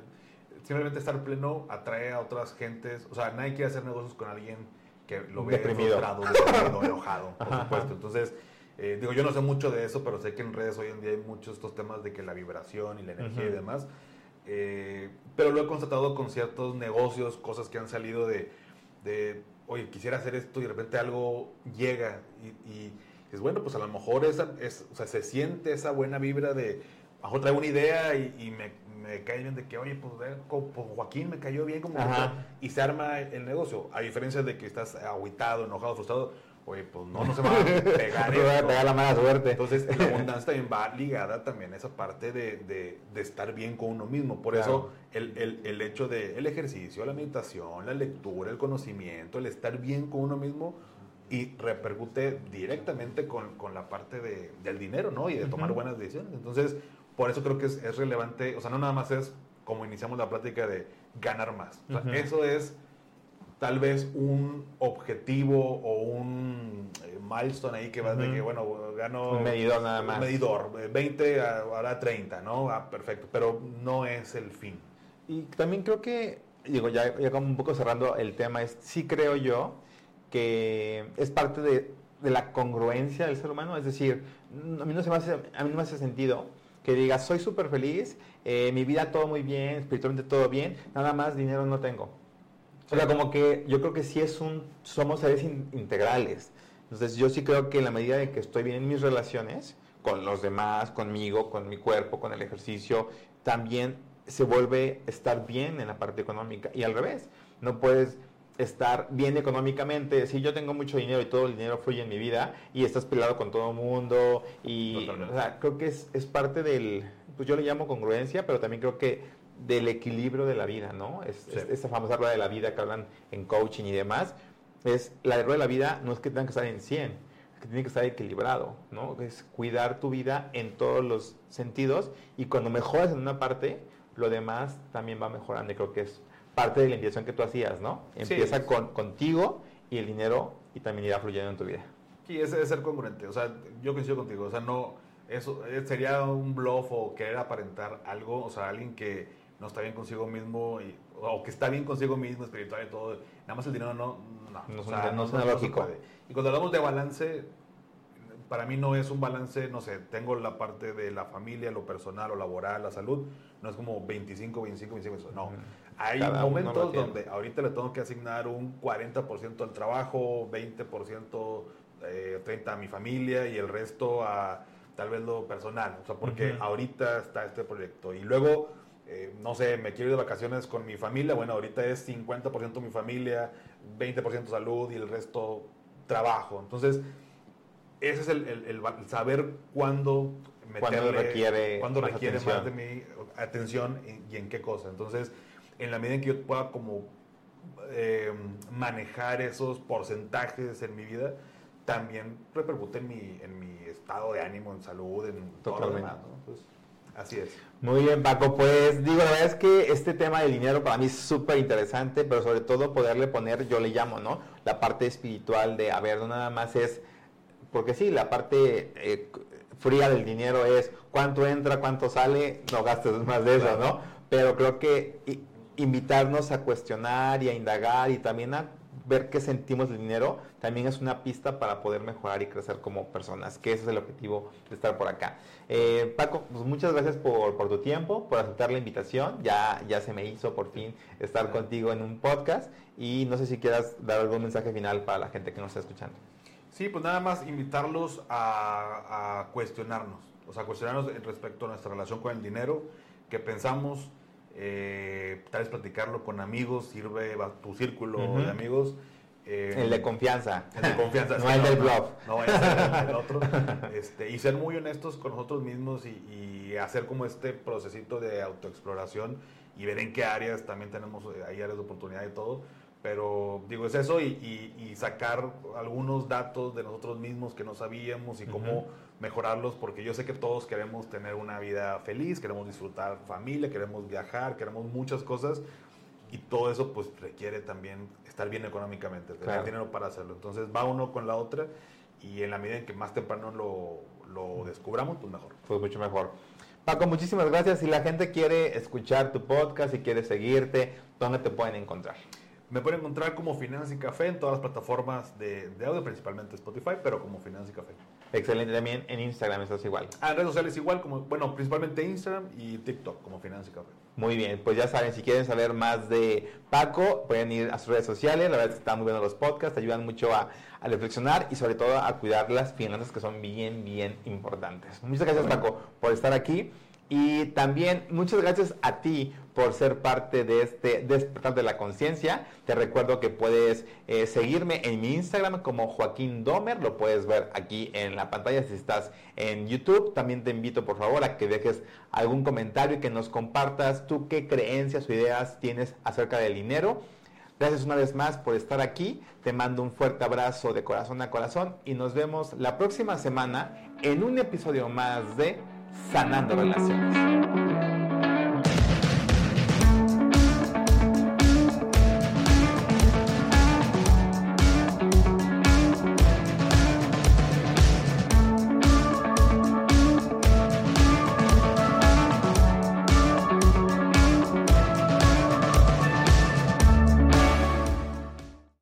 simplemente estar pleno atrae a otras gentes. O sea, nadie quiere hacer negocios con alguien que lo ve deprimido, deprimido enojado, por supuesto. Entonces, eh, digo, yo no sé mucho de eso, pero sé que en redes hoy en día hay muchos estos temas de que la vibración y la energía y demás. Eh, pero lo he constatado con ciertos negocios, cosas que han salido de de, oye, quisiera hacer esto y de repente algo llega y, es bueno, pues a lo mejor esa, es, o sea, se siente esa buena vibra de, bajo traigo una idea y, me, me, cae bien de que, oye, pues, pues Joaquín me cayó bien como y se arma el negocio. A diferencia de que estás aguitado, enojado, frustrado, oye, pues no, no se va a pegar. no va a pegar la mala suerte. Entonces, la abundancia también va ligada también a esa parte de, de, estar bien con uno mismo. Por eso, el, el, el hecho del el ejercicio, la meditación, la lectura, el conocimiento, el estar bien con uno mismo y repercute directamente con, con la parte de, del dinero, ¿no? Y de tomar buenas decisiones. Entonces, por eso creo que es, es, relevante, o sea, no nada más es como iniciamos la plática de ganar más. Eso es tal vez un objetivo o un eh, milestone ahí que va de que, bueno, gano... Un medidor nada más. Un medidor, 20 eh, ahora 30, ¿no? Ah, perfecto, pero no es el fin. Y también creo que, digo, ya, ya como un poco cerrando el tema, es sí creo yo que es parte de, de la congruencia del ser humano, es decir, a mí no, se me hace, a mí no me hace sentido que digas, soy súper feliz, eh, mi vida todo muy bien, espiritualmente todo bien, nada más dinero no tengo. O sea, como que yo creo que sí es un, somos seres integrales. Entonces yo sí creo que en la medida de que estoy bien en mis relaciones, con los demás, conmigo, con mi cuerpo, con el ejercicio, también se vuelve estar bien en la parte económica. Y al revés, no puedes estar bien económicamente, si yo tengo mucho dinero y todo el dinero fluye en mi vida y estás peleado con todo el mundo y o sea, creo que es, es parte del, pues yo le llamo congruencia, pero también creo que del equilibrio de la vida, ¿no? Es, esa famosa rueda de la vida que hablan en coaching y demás. Es la rueda de la vida no es que tenga que estar en 100, es que tiene que estar equilibrado, ¿no? Es cuidar tu vida en todos los sentidos y cuando mejoras en una parte, lo demás también va mejorando. Y creo que es parte de la inversión que tú hacías, ¿no? Empieza con, contigo y el dinero y también irá fluyendo en tu vida. Sí, ese es ser congruente. O sea, yo coincido contigo. O sea, no, eso eh, sería un bluff o querer aparentar algo. O sea, alguien que no está bien consigo mismo, y, o que está bien consigo mismo, espiritual y todo, nada más el dinero no, no, no, o sea, no, no, lógico. Y cuando hablamos de balance, para mí no es un balance, no sé, tengo la parte de la familia, lo personal, lo laboral, la salud, no es como 25, 25, 25, no. Hay momentos donde ahorita le tengo que asignar un 40% al trabajo, 20%, eh, 30% a mi familia y el resto a tal vez lo personal, o sea, porque ahorita está este proyecto. Y luego eh, no sé, me quiero ir de vacaciones con mi familia, bueno, ahorita es 50% mi familia, 20% salud y el resto trabajo. Entonces, ese es el, saber cuándo cuando requiere, cuando requiere más de mi atención y en qué cosa. Entonces, en la medida en que yo pueda como eh, manejar esos porcentajes en mi vida, también repercute en mi, en mi estado de ánimo, en salud, en todo lo demás. Así es. Muy bien, Paco. Pues digo, la verdad es que este tema del dinero para mí es súper interesante, pero sobre todo poderle poner, yo le llamo, ¿no? La parte espiritual de, a ver, no nada más es, porque sí, la parte eh, fría del dinero es cuánto entra, cuánto sale, no gastes más de eso, ¿no? Pero creo que invitarnos a cuestionar y a indagar y también a ver qué sentimos del dinero también es una pista para poder mejorar y crecer como personas, que ese es el objetivo de estar por acá. Eh, Paco, pues muchas gracias por, tu tiempo, por aceptar la invitación. Ya, ya se me hizo por fin estar contigo en un podcast y no sé si quieras dar algún mensaje final para la gente que nos está escuchando. Sí, pues nada más invitarlos a, cuestionarnos, o sea, cuestionarnos respecto a nuestra relación con el dinero, que pensamos, eh, tal vez platicarlo con amigos, sirve tu círculo de amigos. Eh, el de confianza. El de confianza. no el del bluff. No, el otro. Este, y ser muy honestos con nosotros mismos y, hacer como este procesito de autoexploración y ver en qué áreas también tenemos, eh, hay áreas de oportunidad y todo. Pero digo, es eso y, sacar algunos datos de nosotros mismos que no sabíamos y cómo mejorarlos, porque yo sé que todos queremos tener una vida feliz, queremos disfrutar familia, queremos viajar, queremos muchas cosas y todo eso pues requiere también estar bien económicamente, tener dinero para hacerlo. Entonces va uno con la otra y en la medida en que más temprano lo, lo descubramos, pues mejor. Pues mucho mejor. Paco, muchísimas gracias. Si la gente quiere escuchar tu podcast y quiere seguirte, ¿dónde te pueden encontrar? Me pueden encontrar como Finanza y Café en todas las plataformas de, de audio, principalmente Spotify, pero como Finanza y Café. Excelente, también en Instagram estás igual. Ah, en redes sociales igual, como, bueno, principalmente Instagram y TikTok, como Finanza y Café. Muy bien, pues ya saben, si quieren saber más de Paco, pueden ir a sus redes sociales, la verdad es que están muy buenos los podcasts, te ayudan mucho a, a, reflexionar y sobre todo a cuidar las finanzas que son bien, bien importantes. Muchas gracias Paco por estar aquí. Y también muchas gracias a ti por ser parte de este despertar de la conciencia. Te recuerdo que puedes eh, seguirme en mi Instagram como Joaquín Domer, lo puedes ver aquí en la pantalla si estás en YouTube. También te invito por favor a que dejes algún comentario y que nos compartas tú qué creencias o ideas tienes acerca del dinero. Gracias una vez más por estar aquí. Te mando un fuerte abrazo de corazón a corazón y nos vemos la próxima semana en un episodio más de Sanando Relaciones.